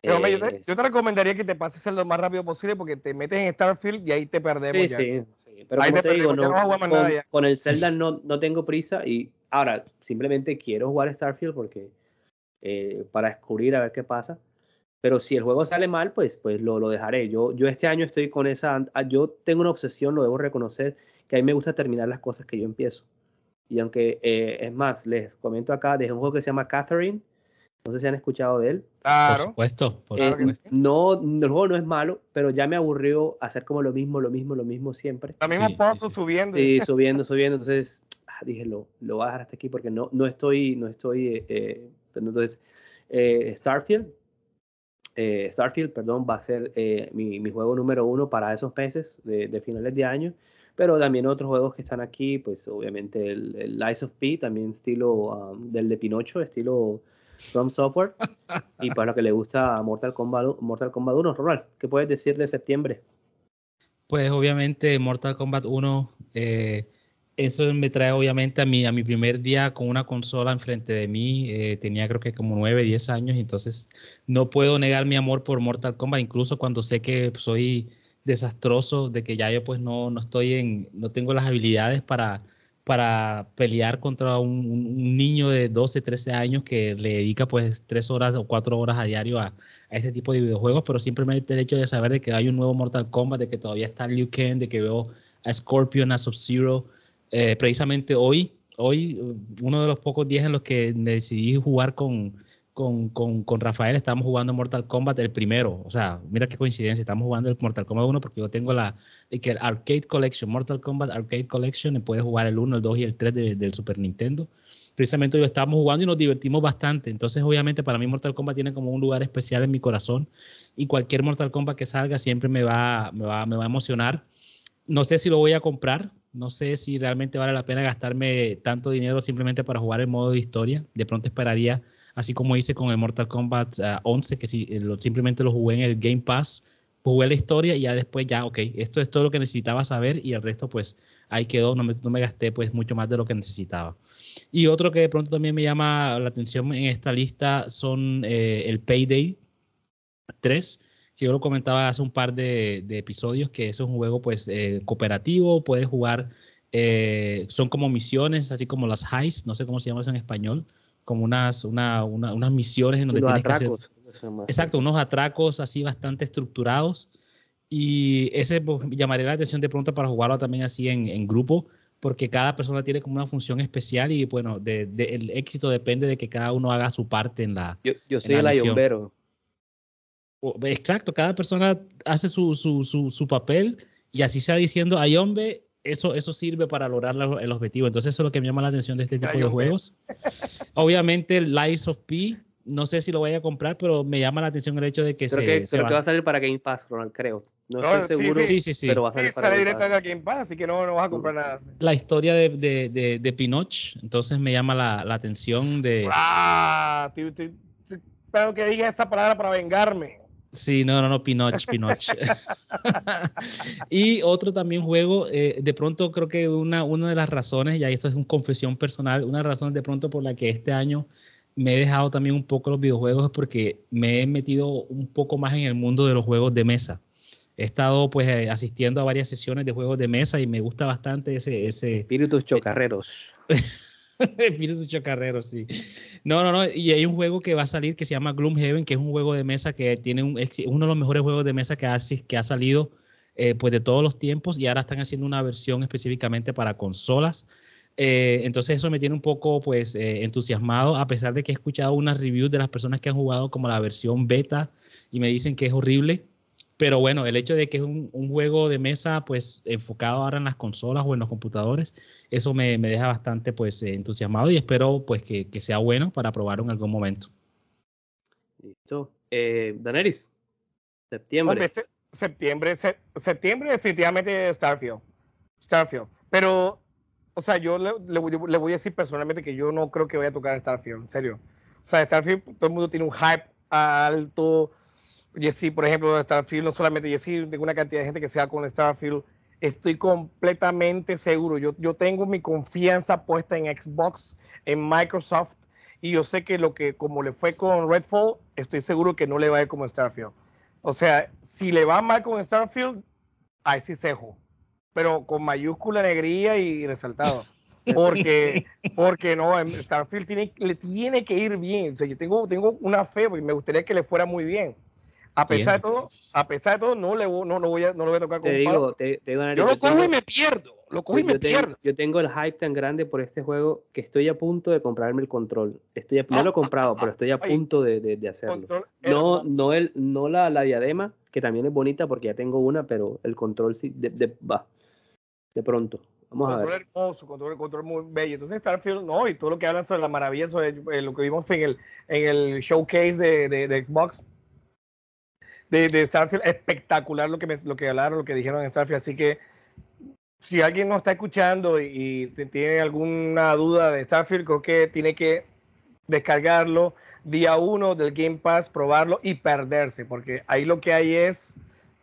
Pero, yo, te, yo, te, recomendaría que te pases lo más rápido posible porque te metes en Starfield y ahí te perdemos. Sí, sí, sí, Pero como te, digo, no, con, con, el Zelda no, no tengo prisa y ahora simplemente quiero jugar Starfield porque eh, para descubrir a ver qué pasa. Pero si el juego sale mal, pues, pues lo, lo dejaré. Yo, yo este año estoy con esa. Yo tengo una obsesión, lo debo reconocer, que a mí me gusta terminar las cosas que yo empiezo. Y aunque, eh, es más, les comento acá, dejé un juego que se llama Catherine. No sé si han escuchado de él. Claro. Por supuesto. Por eh, no, el juego no es malo, pero ya me aburrió hacer como lo mismo, lo mismo, lo mismo siempre. La misma sí, subiendo. Sí, subiendo, subiendo. Entonces, ah, dije, lo, lo voy a dejar hasta aquí porque no, no estoy, no estoy, eh, entonces, Starfield, Starfield, perdón, va a ser mi, mi, juego número uno para esos meses de, de finales de año pero también otros juegos que están aquí, pues obviamente el, el of P, también estilo um, del de Pinocho, estilo From Software, y para lo que le gusta Mortal Kombat, Mortal Kombat 1, Ronald, ¿qué puedes decir de septiembre? Pues obviamente Mortal Kombat 1, eh, eso me trae obviamente a mi, a mi primer día con una consola enfrente de mí, eh, tenía creo que como 9, 10 años, entonces no puedo negar mi amor por Mortal Kombat, incluso cuando sé que soy desastroso de que ya yo pues no, no estoy en, no tengo las habilidades para, para pelear contra un, niño de 12, 13 años que le dedica pues 3 horas o 4 horas a diario a, este tipo de videojuegos, pero simplemente el hecho de saber de que hay un nuevo Mortal Kombat, de que todavía está Liu Kang, de que veo a Scorpion, a Sub-Zero, eh, precisamente hoy, hoy, uno de los pocos días en los que decidí jugar con, con, con, con, Rafael estamos jugando Mortal Kombat el primero. O sea, mira qué coincidencia, estamos jugando el Mortal Kombat 1 porque yo tengo la el Arcade Collection, Mortal Kombat Arcade Collection, y puedes jugar el 1, el 2 y el 3 del Super Nintendo. Precisamente lo estábamos jugando y nos divertimos bastante. Entonces, obviamente, para mí Mortal Kombat tiene como un lugar especial en mi corazón y cualquier Mortal Kombat que salga siempre me va, me va, me va a emocionar. No sé si lo voy a comprar, no sé si realmente vale la pena gastarme tanto dinero simplemente para jugar el modo de historia. De pronto esperaría así como hice con el Mortal Kombat 11, ah, que si, eh, simplemente lo jugué en el Game Pass, jugué la historia y ya después ya, ok, esto es todo lo que necesitaba saber y el resto pues ahí quedó, no me, no me gasté pues mucho más de lo que necesitaba. Y otro que de pronto también me llama la atención en esta lista son eh, el Payday 3 que yo lo comentaba hace un par de, episodios, que es un juego pues eh, cooperativo, puedes jugar, son como misiones, así como las highs, no sé cómo se llama eso en español, como unas, una, unas misiones en donde tienes que hacer. Exacto, unos atracos así bastante estructurados. Y ese pues, llamaría la atención de pronto para jugarlo también así en, en grupo, porque cada persona tiene como una función especial y bueno, de, el éxito depende de que cada uno haga su parte en la. Yo, yo soy el ayombero. Exacto, cada persona hace su, su, su, su papel y así sea diciendo ayombe eso, eso sirve para lograr el objetivo. Entonces, eso es lo que me llama la atención de este tipo de juegos. Obviamente, el Lies of P, no sé si lo voy a comprar, pero me llama la atención el hecho de que creo se. Que, creo que va a salir para Game Pass, Ronald, creo. No, estoy seguro, sí, sí, sí, pero va a salir para Game Pass. Game Pass, así que no, no vas a comprar nada. La historia de, de, de, de Pinoch, entonces me llama la, la atención de. ¡Ah! Espero que diga esa palabra para vengarme. Sí, no, no, no, Pinoch, Pinoch. y otro también juego, eh, de pronto creo que una, una de las razones, y esto es una confesión personal, una razón de pronto por la que este año me he dejado también un poco los videojuegos es porque me he metido un poco más en el mundo de los juegos de mesa. He estado pues eh, asistiendo a varias sesiones de juegos de mesa y me gusta bastante ese... ese Espíritus chocarreros. Espíritu Chocarrero, sí. No, no, no. Y hay un juego que va a salir que se llama Gloomhaven, que es un juego de mesa que tiene un, uno de los mejores juegos de mesa que ha, que ha salido eh, pues de todos los tiempos y ahora están haciendo una versión específicamente para consolas. Eh, entonces eso me tiene un poco pues eh, entusiasmado, a pesar de que he escuchado unas reviews de las personas que han jugado como la versión beta y me dicen que es horrible. Pero bueno, el hecho de que es un, juego de mesa, pues enfocado ahora en las consolas o en los computadores, eso me, deja bastante pues entusiasmado y espero pues que, sea bueno para probarlo en algún momento. Listo. Eh, Daneris, septiembre. septiembre, septiembre definitivamente Starfield. Starfield. Pero o sea, yo le, le le voy a decir personalmente que yo no creo que vaya a tocar Starfield, en serio. O sea, Starfield, todo el mundo tiene un hype alto. Jesse, por ejemplo, de Starfield, no solamente Jesse, tengo una cantidad de gente que se va con Starfield. Estoy completamente seguro. Yo, yo tengo mi confianza puesta en Xbox, en Microsoft, y yo sé que lo que, como le fue con Redfall, estoy seguro que no le va a ir como Starfield. O sea, si le va mal con Starfield, ahí sí cejo. Pero con mayúscula, alegría y resaltado. Porque, porque no, Starfield tiene, le tiene que ir bien. O sea, yo tengo, tengo una fe porque me gustaría que le fuera muy bien. A pesar de todo, a pesar de todo, no le voy- no, no voy a, no lo voy a tocar Te con palo. digo, te, te digo, Yo lo cojo tengo- y me pierdo. Lo cojo y yo me tengo- pierdo. yo tengo el hype tan grande por este juego que estoy a punto de comprarme el control. Estoy a- no lo he comprado, pero estoy a punto de, de- de hacerlo. No, no, el, no la, la diadema, que también es bonita porque ya tengo una, pero el control sí, de, de- va. De pronto. Vamos a control ver. hermoso, control, control muy bello. Entonces Starfield, no, y todo lo que hablan sobre la maravilla, sobre eh, lo que vimos en el, en el showcase de, de- de Xbox, de, de Starfield, espectacular lo que, me- lo que hablaron, lo que dijeron en Starfield. Así que si alguien nos está escuchando y, tiene alguna duda de Starfield, creo que tiene que descargarlo día uno del Game Pass, probarlo y perderse, porque ahí lo que hay es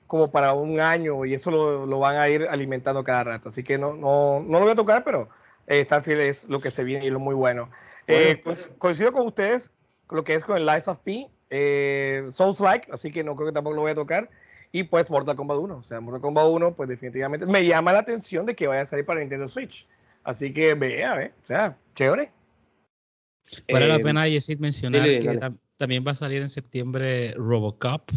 como para un año y eso lo, lo van a ir alimentando cada rato. Así que no, no, no lo voy a tocar, pero eh, Starfield es lo que se viene y lo muy bueno. Eh, co- coincido con ustedes con lo que es con el Lies of P, eh, Souls Like, así que no creo que tampoco lo voy a tocar. Y pues Mortal Kombat 1, o sea, Mortal Kombat 1, pues definitivamente me llama la atención de que vaya a salir para Nintendo Switch. Así que vea, ¿eh? o sea, chévere. Vale la Eh, pena, Yesid, mencionar que dale. tam- también va a salir en septiembre Robocop,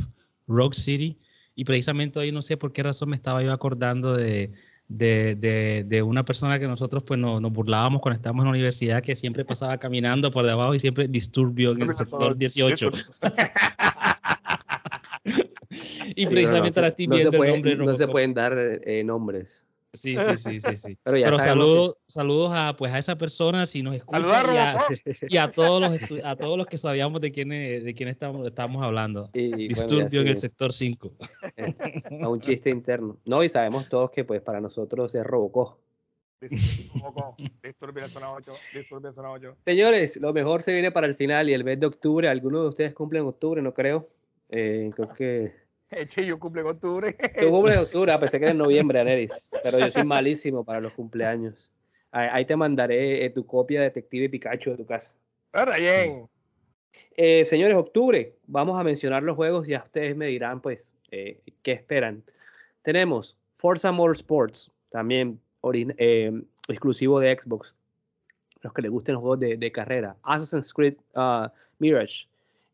Rogue City, y precisamente hoy no sé por qué razón me estaba yo acordando de, de, de- de una persona que nosotros pues no- nos burlábamos cuando estábamos en la universidad, que siempre pasaba caminando por debajo y siempre disturbio en el sector 18. y precisamente no ahora se- estoy no se, viendo puede- el nombre no se pueden dar eh, nombres. Sí, sí, sí, sí, sí. Pero ya Pero sabemos saludos, saludos a pues a esa persona si nos escucha y a, Robocop. y a todos los a todos los que sabíamos de quién de quién estamos, estamos hablando. Y, bueno, Disturbio en sí, el sector 5. es a un chiste interno. No, y sabemos todos que pues para nosotros es Robocop. Disturbia zona 8, Disturbia zona 8. Señores, lo mejor se viene para el final y el mes de octubre. Algunos de ustedes cumplen en octubre, no creo. Eh, creo que Eche, yo cumple en octubre. tú cumples en octubre, a pesar que en noviembre, Aneris. Pero yo soy malísimo para los cumpleaños. Ahí, te mandaré eh, tu copia de Detective Pikachu de tu casa. Ahora bien. Eh, señores, octubre, vamos a mencionar los juegos y ya ustedes me dirán, pues, eh, qué esperan. Tenemos Forza Motorsports, también eh, exclusivo de Xbox. Los que les gusten los juegos de, de carrera. Assassin's Creed uh, Mirage.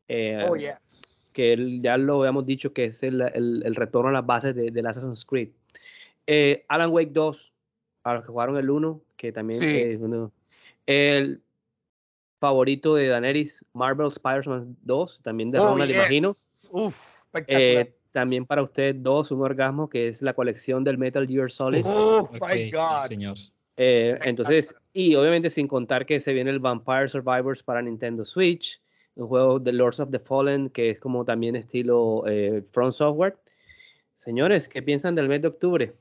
eh, Oh, yes. Que el- ya lo habíamos dicho que es el, el- el retorno a las bases de- del Assassin's Creed. Eh, Alan Wake 2, a los que jugaron el 1, que también Sí. es uno. El favorito de Daenerys, Marvel Spider-Man 2, también de Oh, Ronald, yes. imagino. Uf, espectacular. Eh, también para usted dos, un orgasmo, que es la colección del Metal Gear Solid. oh, my sí, God. señor. Eh, entonces, y obviamente sin contar que se viene el Vampire Survivors para Nintendo Switch, un juego de Lords of the Fallen que es como también estilo eh, From Software. Señores, ¿qué piensan del mes de octubre?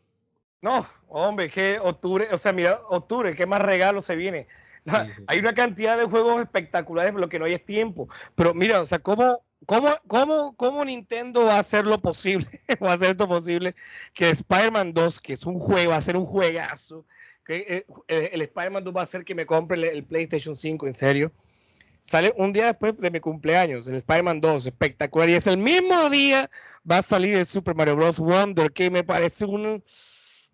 No, hombre, que octubre, o sea, mira, octubre, ¿qué más regalo se viene? La- Sí, sí, Hay una cantidad de juegos espectaculares, lo que no hay es tiempo. Pero mira, o sea, ¿cómo, cómo, cómo, cómo Nintendo va a hacer lo posible? va a hacer esto posible que Spider-Man 2, que es un juego, va a ser un juegazo. Que eh, eh, el Spider-Man 2 va a hacer que me compre el, el PlayStation 5, en serio. Sale un día después de mi cumpleaños, el Spider-Man 2, espectacular. Y es el mismo día va a salir el Super Mario Bros. Wonder, que me parece un,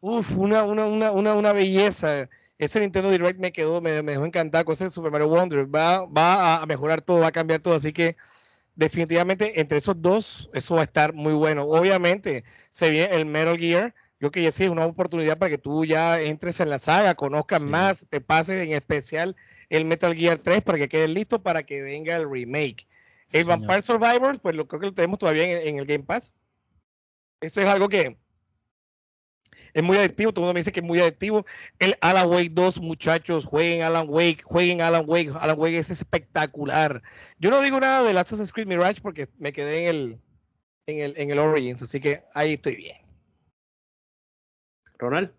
uf, una, una, una, una, una belleza. Ese Nintendo Direct me quedó, me, me dejó encantado con ese Super Mario Wonder. Va, va a mejorar todo, va a cambiar todo. Así que definitivamente entre esos dos, eso va a estar muy bueno. Obviamente se viene el Metal Gear. Yo que ya sí es una oportunidad para que tú ya entres en la saga, conozcas Sí. más, te pases en especial el Metal Gear 3 para que quede listo para que venga el remake. El señor. Vampire Survivors, pues lo creo que lo tenemos todavía en, en el Game Pass. Eso es algo que es muy adictivo, todo el mundo me dice que es muy adictivo. El Alan Wake 2, muchachos, jueguen Alan Wake, jueguen Alan Wake. Alan Wake es espectacular. Yo no digo nada del Assassin's Creed Mirage porque me quedé en el, en el, en el Origins, así que ahí estoy bien. Ronald.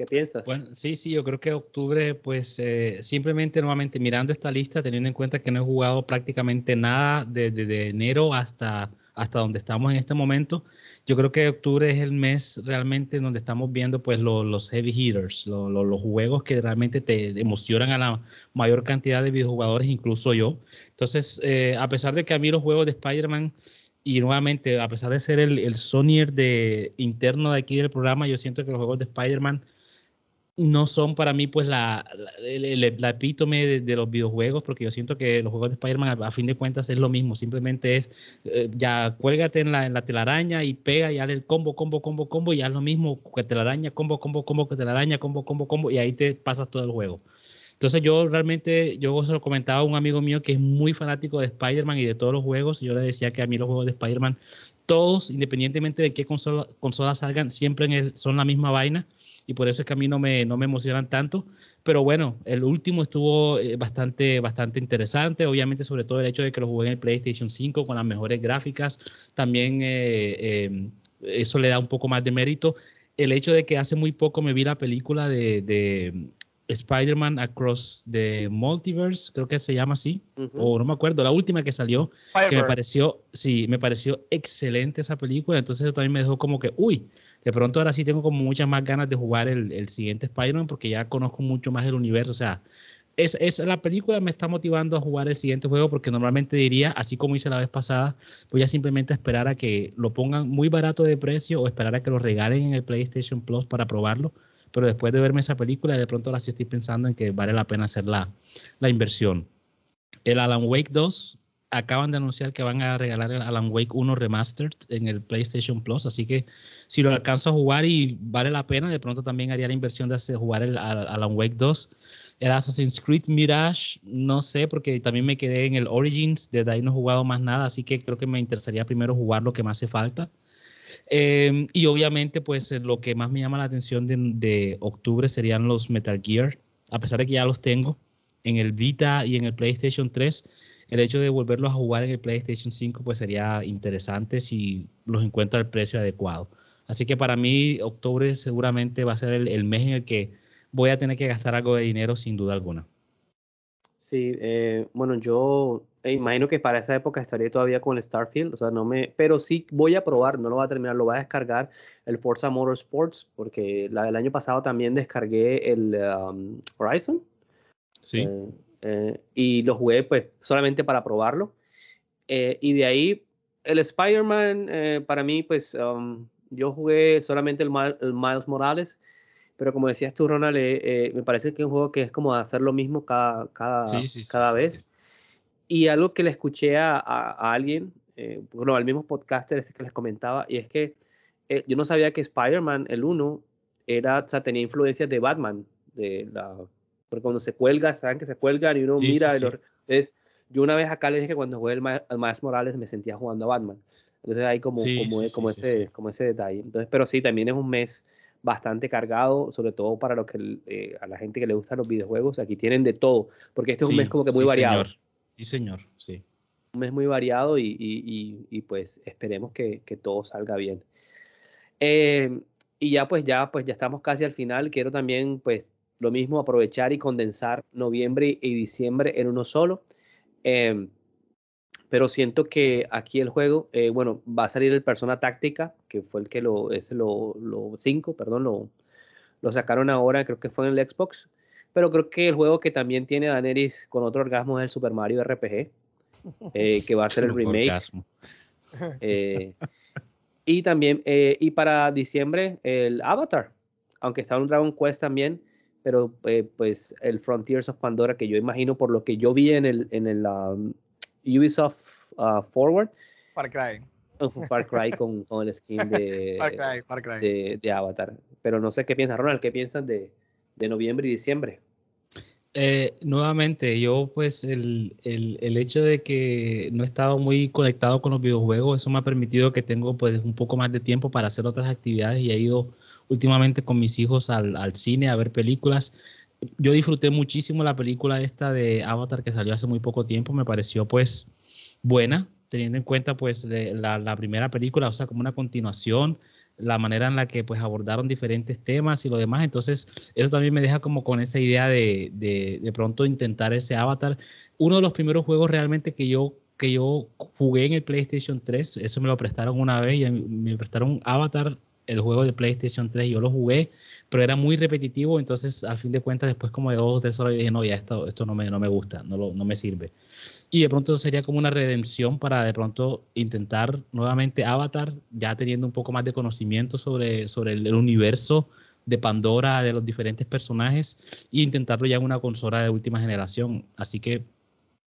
¿Qué piensas? Bueno, sí, sí, yo creo que octubre, pues eh, simplemente nuevamente mirando esta lista, teniendo en cuenta que no he jugado prácticamente nada desde de, enero hasta, hasta donde estamos en este momento, yo creo que octubre es el mes realmente donde estamos viendo pues los heavy hitters, los juegos que realmente te emocionan a la mayor cantidad de videojugadores, incluso yo. Entonces, eh, a pesar de que a mí los juegos de Spider-Man y nuevamente, a pesar de ser el, el Sonyer de interno de aquí del programa, yo siento que los juegos de Spider-Man no son para mí pues la, la, epítome de, los videojuegos, porque yo siento que los juegos de Spider-Man a, fin de cuentas es lo mismo, simplemente es eh, ya cuélgate en la, en la telaraña y pega y haz el combo, combo, combo, combo y haz lo mismo que telaraña, combo, combo, combo, que telaraña, combo, combo, combo y ahí te pasas todo el juego. Entonces yo realmente, yo se lo comentaba a un amigo mío que es muy fanático de Spider-Man y de todos los juegos, y yo le decía que a mí los juegos de Spider-Man, todos, independientemente de qué consola, consola salgan, siempre son la misma vaina y por eso es que a mí no me, no me emocionan tanto. Pero bueno, el último estuvo eh, bastante, bastante interesante, obviamente sobre todo el hecho de que lo jugué en el PlayStation 5 con las mejores gráficas, también eh, em, eso le da un poco más de mérito. El hecho de que hace muy poco me vi la película de, de Spider-Man Across the Multiverse, creo que se llama así, o no me acuerdo, la última que salió, que me pareció, sí, me pareció excelente esa película, entonces eso también me dejó como que, uy, de pronto ahora sí tengo como muchas más ganas de jugar el, siguiente Spider-Man porque ya conozco mucho más el universo. O sea, es, es, la película me está motivando a jugar el siguiente juego porque normalmente diría, así como hice la vez pasada, voy a simplemente esperar a que lo pongan muy barato de precio o esperar a que lo regalen en el PlayStation Plus para probarlo. Pero después de verme esa película, de pronto ahora sí estoy pensando en que vale la pena hacer la, la inversión. El Alan Wake 2 acaban de anunciar que van a regalar el Alan Wake 1 Remastered en el PlayStation Plus, así que si lo alcanzo a jugar y vale la pena, de pronto también haría la inversión de hacer, jugar el, Alan Wake 2. El Assassin's Creed Mirage, no sé, porque también me quedé en el Origins, desde ahí no he jugado más nada, así que creo que me interesaría primero jugar lo que más hace falta. Em, y obviamente, pues lo que más me llama la atención de octubre serían los Metal Gear, a pesar de que ya los tengo en el Vita y en el PlayStation 3 el hecho de volverlos a jugar en el PlayStation 5 pues sería interesante si los encuentro al precio adecuado. Así que para mí octubre seguramente va a ser el, mes en el que voy a tener que gastar algo de dinero sin duda alguna. Sí, eh, bueno, yo imagino que para esa época estaré todavía con el Starfield, o sea, no me, pero sí voy a probar, no lo voy a terminar, lo voy a descargar el Forza Motorsports, porque la del año pasado también descargué el um, Horizon. Sí. Eh, eh, y lo jugué pues solamente para probarlo. Eh, y de ahí el Spider-Man, eh, para mí pues um, yo jugué solamente el, Miles Morales, pero como decías tú Ronald, me parece que es un juego que es como hacer lo mismo cada, cada, cada vez. Y algo que le escuché a, a, alguien, bueno, al mismo podcaster este que les comentaba, y es que yo no sabía que Spider-Man, el 1, era, o sea, tenía influencias de Batman, de la porque cuando se cuelga, saben que se cuelgan y uno mira. entonces, yo una vez acá les dije que cuando jugué el, Miles Morales me sentía jugando a Batman. Entonces hay como, como, como ese, como ese detalle. Entonces, pero sí, también es un mes bastante cargado, sobre todo para lo que eh, a la gente que le gustan los videojuegos. Aquí tienen de todo, porque este es un mes como que muy variado. Sí, señor, sí. Un mes muy variado y, y, y, pues esperemos que, que, todo salga bien. Eh, y ya pues ya pues ya estamos casi al final. Quiero también pues lo mismo, aprovechar y condensar noviembre y diciembre en uno solo. Em, pero siento que aquí el juego, eh, bueno, va a salir el Persona Táctica, que fue el que lo, ese lo, lo 5, perdón, lo, lo sacaron ahora, creo que fue en el Xbox. Pero creo que el juego que también tiene Daenerys con otro orgasmo es el Super Mario RPG, eh, que va a ser el remake. Eh, y también, y para diciembre, el Avatar, aunque está en un Dragon Quest también, pero eh, pues el Frontiers of Pandora que yo imagino por lo que yo vi en el en el um, Ubisoft uh, Forward. Far Cry. Far Cry con, con el skin de, De, de, Avatar. Pero no sé qué piensas Ronald qué piensas de, de noviembre y diciembre eh, nuevamente, yo pues el, el, el, hecho de que no he estado muy conectado con los videojuegos, eso me ha permitido que tengo pues un poco más de tiempo para hacer otras actividades y he ido últimamente con mis hijos al, cine a ver películas. Yo disfruté muchísimo la película esta de Avatar que salió hace muy poco tiempo, me pareció pues buena, teniendo en cuenta pues la, primera película, o sea, como una continuación. la manera en la que pues abordaron diferentes temas y lo demás. Entonces, eso también me deja como con esa idea de, de, de pronto intentar ese avatar. Uno de los primeros juegos realmente que yo que yo jugué en el PlayStation 3, eso me lo prestaron una vez y me prestaron Avatar, el juego de PlayStation 3, yo lo jugué, pero era muy repetitivo, entonces al fin de cuentas después como de dos o tres horas dije, no, ya esto, esto no, me, no me gusta, no, lo, no me sirve. Y de pronto sería como una redención para de pronto intentar nuevamente Avatar, ya teniendo un poco más de conocimiento sobre, sobre el, universo de Pandora, de los diferentes personajes, e intentarlo ya en una consola de última generación. Así que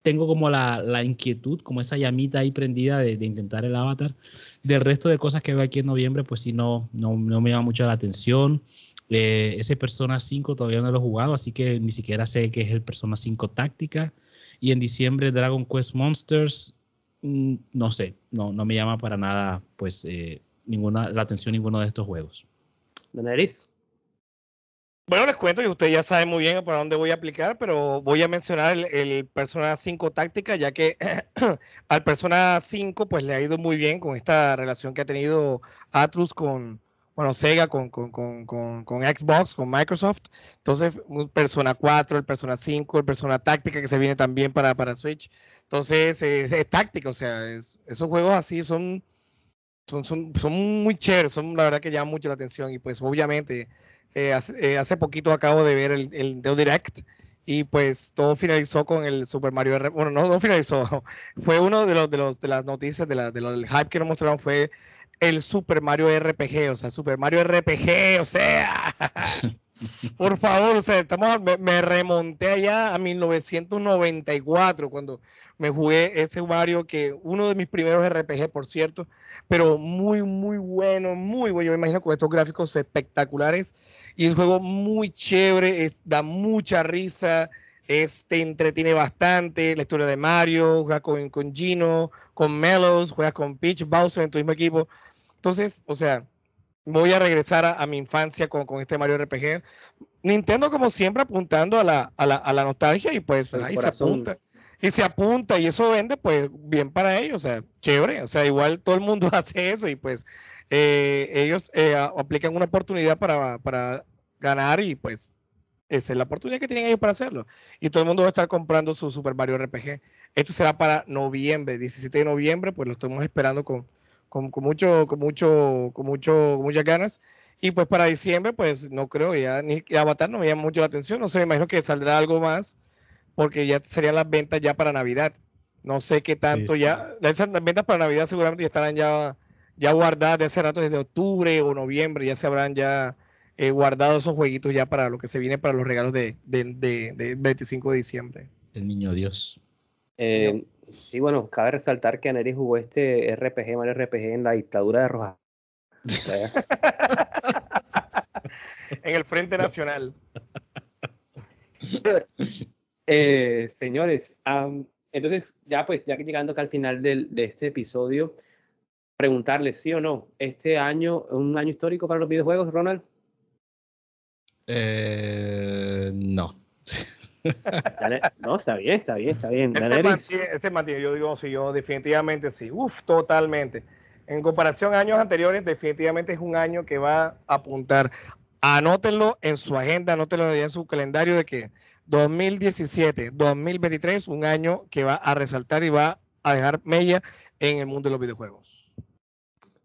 tengo como la, la, inquietud, como esa llamita ahí prendida de, intentar el avatar. Del resto de cosas que veo aquí en noviembre, pues sí, no, no, no me llama mucho la atención. Eh, ese Persona 5 todavía no lo he jugado, así que ni siquiera sé qué es el Persona 5 táctica y en diciembre Dragon Quest Monsters, mm, no sé, no, no me llama para nada pues eh, ninguna la atención ninguno de estos juegos. Bueno, les cuento que usted ya sabe muy bien para dónde voy a aplicar, pero voy a mencionar el, el Persona 5 táctica, ya que al Persona 5 pues le ha ido muy bien con esta relación que ha tenido Atlus con, bueno, Sega con, con, con, con, Xbox, con Microsoft. Entonces, Persona 4, el Persona 5, el Persona Táctica que se viene también para, para Switch. Entonces, es, táctica, o sea, esos juegos así son, son, son, son, muy chéveres, son la verdad que llaman mucho la atención. Y pues, obviamente, eh, hace, eh, hace, poquito acabo de ver el, el Deo Direct. Y pues todo finalizó con el Super Mario R. Bueno, no, no finalizó. Fue uno de los de los de las noticias de la, de lo del hype que nos mostraron fue el Super Mario RPG, o sea, Super Mario RPG, o sea, por favor, o sea, estamos, me, remonté allá a 1994 cuando me jugué ese Mario que uno de mis primeros RPG, por cierto, pero muy, muy bueno, muy bueno. Yo me imagino con estos gráficos espectaculares y el juego muy chévere, es, da mucha risa. Este entretiene bastante la historia de Mario, juega con, con Gino, con Melos, juega con Peach, Bowser en tu mismo equipo. Entonces, o sea, voy a regresar a, mi infancia con, este Mario RPG. Nintendo, como siempre, apuntando a la, a la, a la nostalgia y pues ahí se apunta. Y se apunta y eso vende, pues bien para ellos, o sea, chévere. O sea, igual todo el mundo hace eso y pues eh, ellos eh, aplican una oportunidad para, para ganar y pues esa es la oportunidad que tienen ellos para hacerlo. Y todo el mundo va a estar comprando su Super Mario RPG. Esto será para noviembre, 17 de noviembre, pues lo estamos esperando con, con, mucho, con mucho, con mucho, muchas ganas. Y pues para diciembre, pues no creo, ya ni Avatar no me llama mucho la atención. No sé, me imagino que saldrá algo más, porque ya serían las ventas ya para Navidad. No sé qué tanto ya. Esas ventas para Navidad seguramente ya estarán ya, ya guardadas de hace rato, desde octubre o noviembre, ya se habrán ya eh, guardado esos jueguitos ya para lo que se viene para los regalos de, de, de, 25 de diciembre. El niño Dios. Eh, Sí, bueno, cabe resaltar que Aneri jugó este RPG, Mario RPG en la dictadura de Roja. en el Frente Nacional. Eh, señores, entonces ya pues, ya que llegando acá al final del, de este episodio, preguntarles sí o no, ¿este año es un año histórico para los videojuegos, Ronald? Eh, no. no, está bien, está bien, está bien. Ese mantiene, yo digo, sí, yo definitivamente sí. Uf, totalmente. En comparación a años anteriores, definitivamente es un año que va a apuntar. Anótenlo en su agenda, anótenlo en su calendario de que 2017, 2023, un año que va a resaltar y va a dejar mella en el mundo de los videojuegos.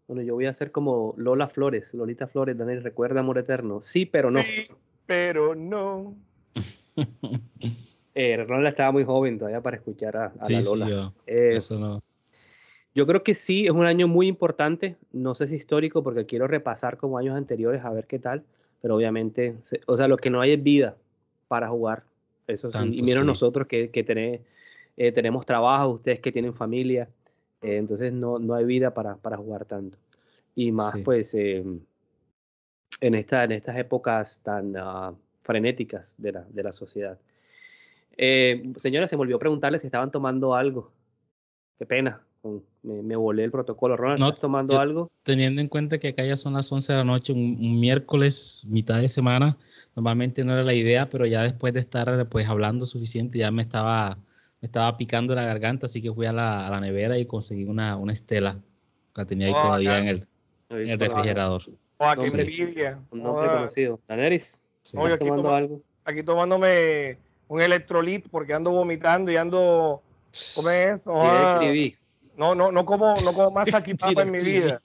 Bueno, yo voy a hacer como Lola Flores, Lolita Flores, Daniel, recuerda Amor Eterno. Sí, pero no. Sí, pero no. eh, Ronald estaba muy joven todavía para escuchar a, la Lola. yo, eh, eso no. yo creo que sí, es un año muy importante. No sé si histórico, porque quiero repasar como años anteriores a ver qué tal. Pero obviamente, o sea, lo que no hay es vida para jugar. Eso sí. y miren nosotros que, que eh, tenemos trabajo, ustedes que tienen familia. Eh, entonces no, no hay vida para, para jugar tanto. Y más, pues, en, esta, en estas épocas tan. Uh, frenéticas de la, de la sociedad. Eh, señora, se me olvidó preguntarle si estaban tomando algo. Qué pena, me, volé el protocolo. Ronald, ¿estás tomando algo? Teniendo en cuenta que acá ya son las 11 de la noche, un, miércoles, mitad de semana, normalmente no era la idea, pero ya después de estar pues hablando suficiente, ya me estaba, me estaba picando la garganta, así que fui a la, a la nevera y conseguí una, una estela. La tenía ahí oh, todavía en el, En el refrigerador. O aquí Nombre. envidia. Un nombre Joda. conocido. Daneris, Sí. Oye, ¿estás aquí tomando toma- algo? Aquí tomándome un electrolit porque ando vomitando y ando. ¿Cómo es? DirecTV. No, no, no como, no como más salchipapa en mi vida.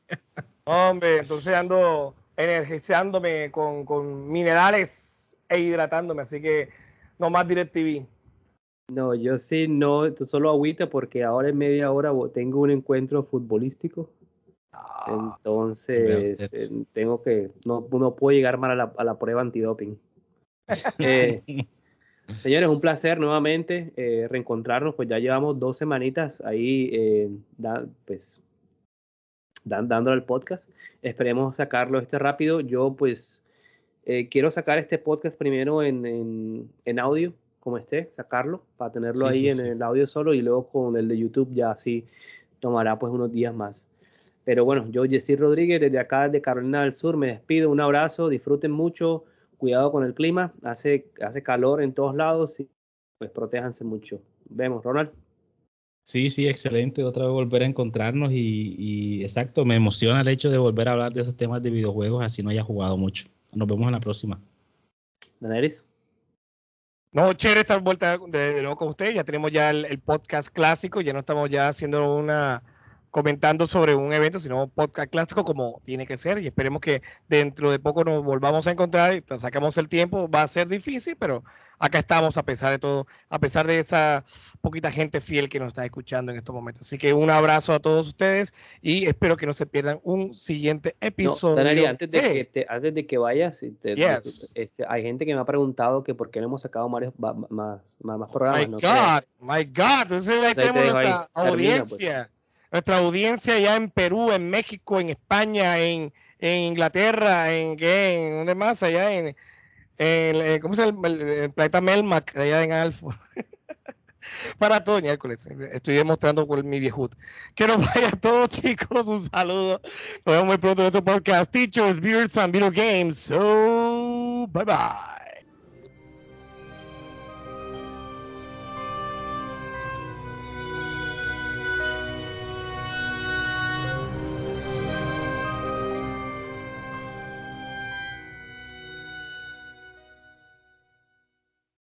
Hombre, entonces ando energizándome con, con minerales e hidratándome, así que no más DirecTV. No, yo sí, no, solo agüita porque ahora en media hora tengo un encuentro futbolístico. Ah, Entonces, tengo que, no, no puedo llegar mal a la, a la prueba antidoping. Eh, señores, un placer nuevamente eh, reencontrarnos, pues ya llevamos dos semanitas ahí, eh, da- pues, dan- dándole al podcast. Esperemos sacarlo este rápido. Yo, pues, eh, quiero sacar este podcast primero en, en, en audio, como esté, sacarlo, para tenerlo Sí, ahí sí, en sí. el audio solo y luego con el de YouTube ya así tomará pues unos días más. Pero bueno, yo, Jessy Rodríguez, desde acá de Carolina del Sur, me despido. Un abrazo, disfruten mucho, cuidado con el clima, hace, hace calor en todos lados y pues protéjanse mucho. Vemos, Ronald. Sí, sí, excelente. Otra vez volver a encontrarnos y, y exacto, me emociona el hecho de volver a hablar de esos temas de videojuegos, así no haya jugado mucho. Nos vemos en la próxima. Daneris. No, chévere estar vuelta de, nuevo con ustedes. Ya tenemos ya el, el podcast clásico, ya no estamos ya haciendo una comentando sobre un evento, sino un podcast clásico como tiene que ser. Y esperemos que dentro de poco nos volvamos a encontrar y sacamos el tiempo. Va a ser difícil, pero acá estamos a pesar de todo, a pesar de esa poquita gente fiel que nos está escuchando en estos momentos. Así que un abrazo a todos ustedes y espero que no se pierdan un siguiente No, episodio. Daneris, antes de, de- que te- antes de que vayas, te- Yes. este, hay gente que me ha preguntado que por qué no hemos sacado varios, va- más, más, más programas. My no God, my God. Entonces ahí tenemos nuestra Termina, pues. Nuestra audiencia ya en Perú, en México, en España, en, en Inglaterra, en en dónde más, allá en, en- ¿cómo se llama? El, el planeta Melmac, allá en Alfa. Para todo miércoles. Estoy demostrando con mi viejut. Que nos vaya a todos, chicos. Un saludo. Nos vemos muy pronto en otro podcast. Teachers, Beers and Video Games. So, bye bye.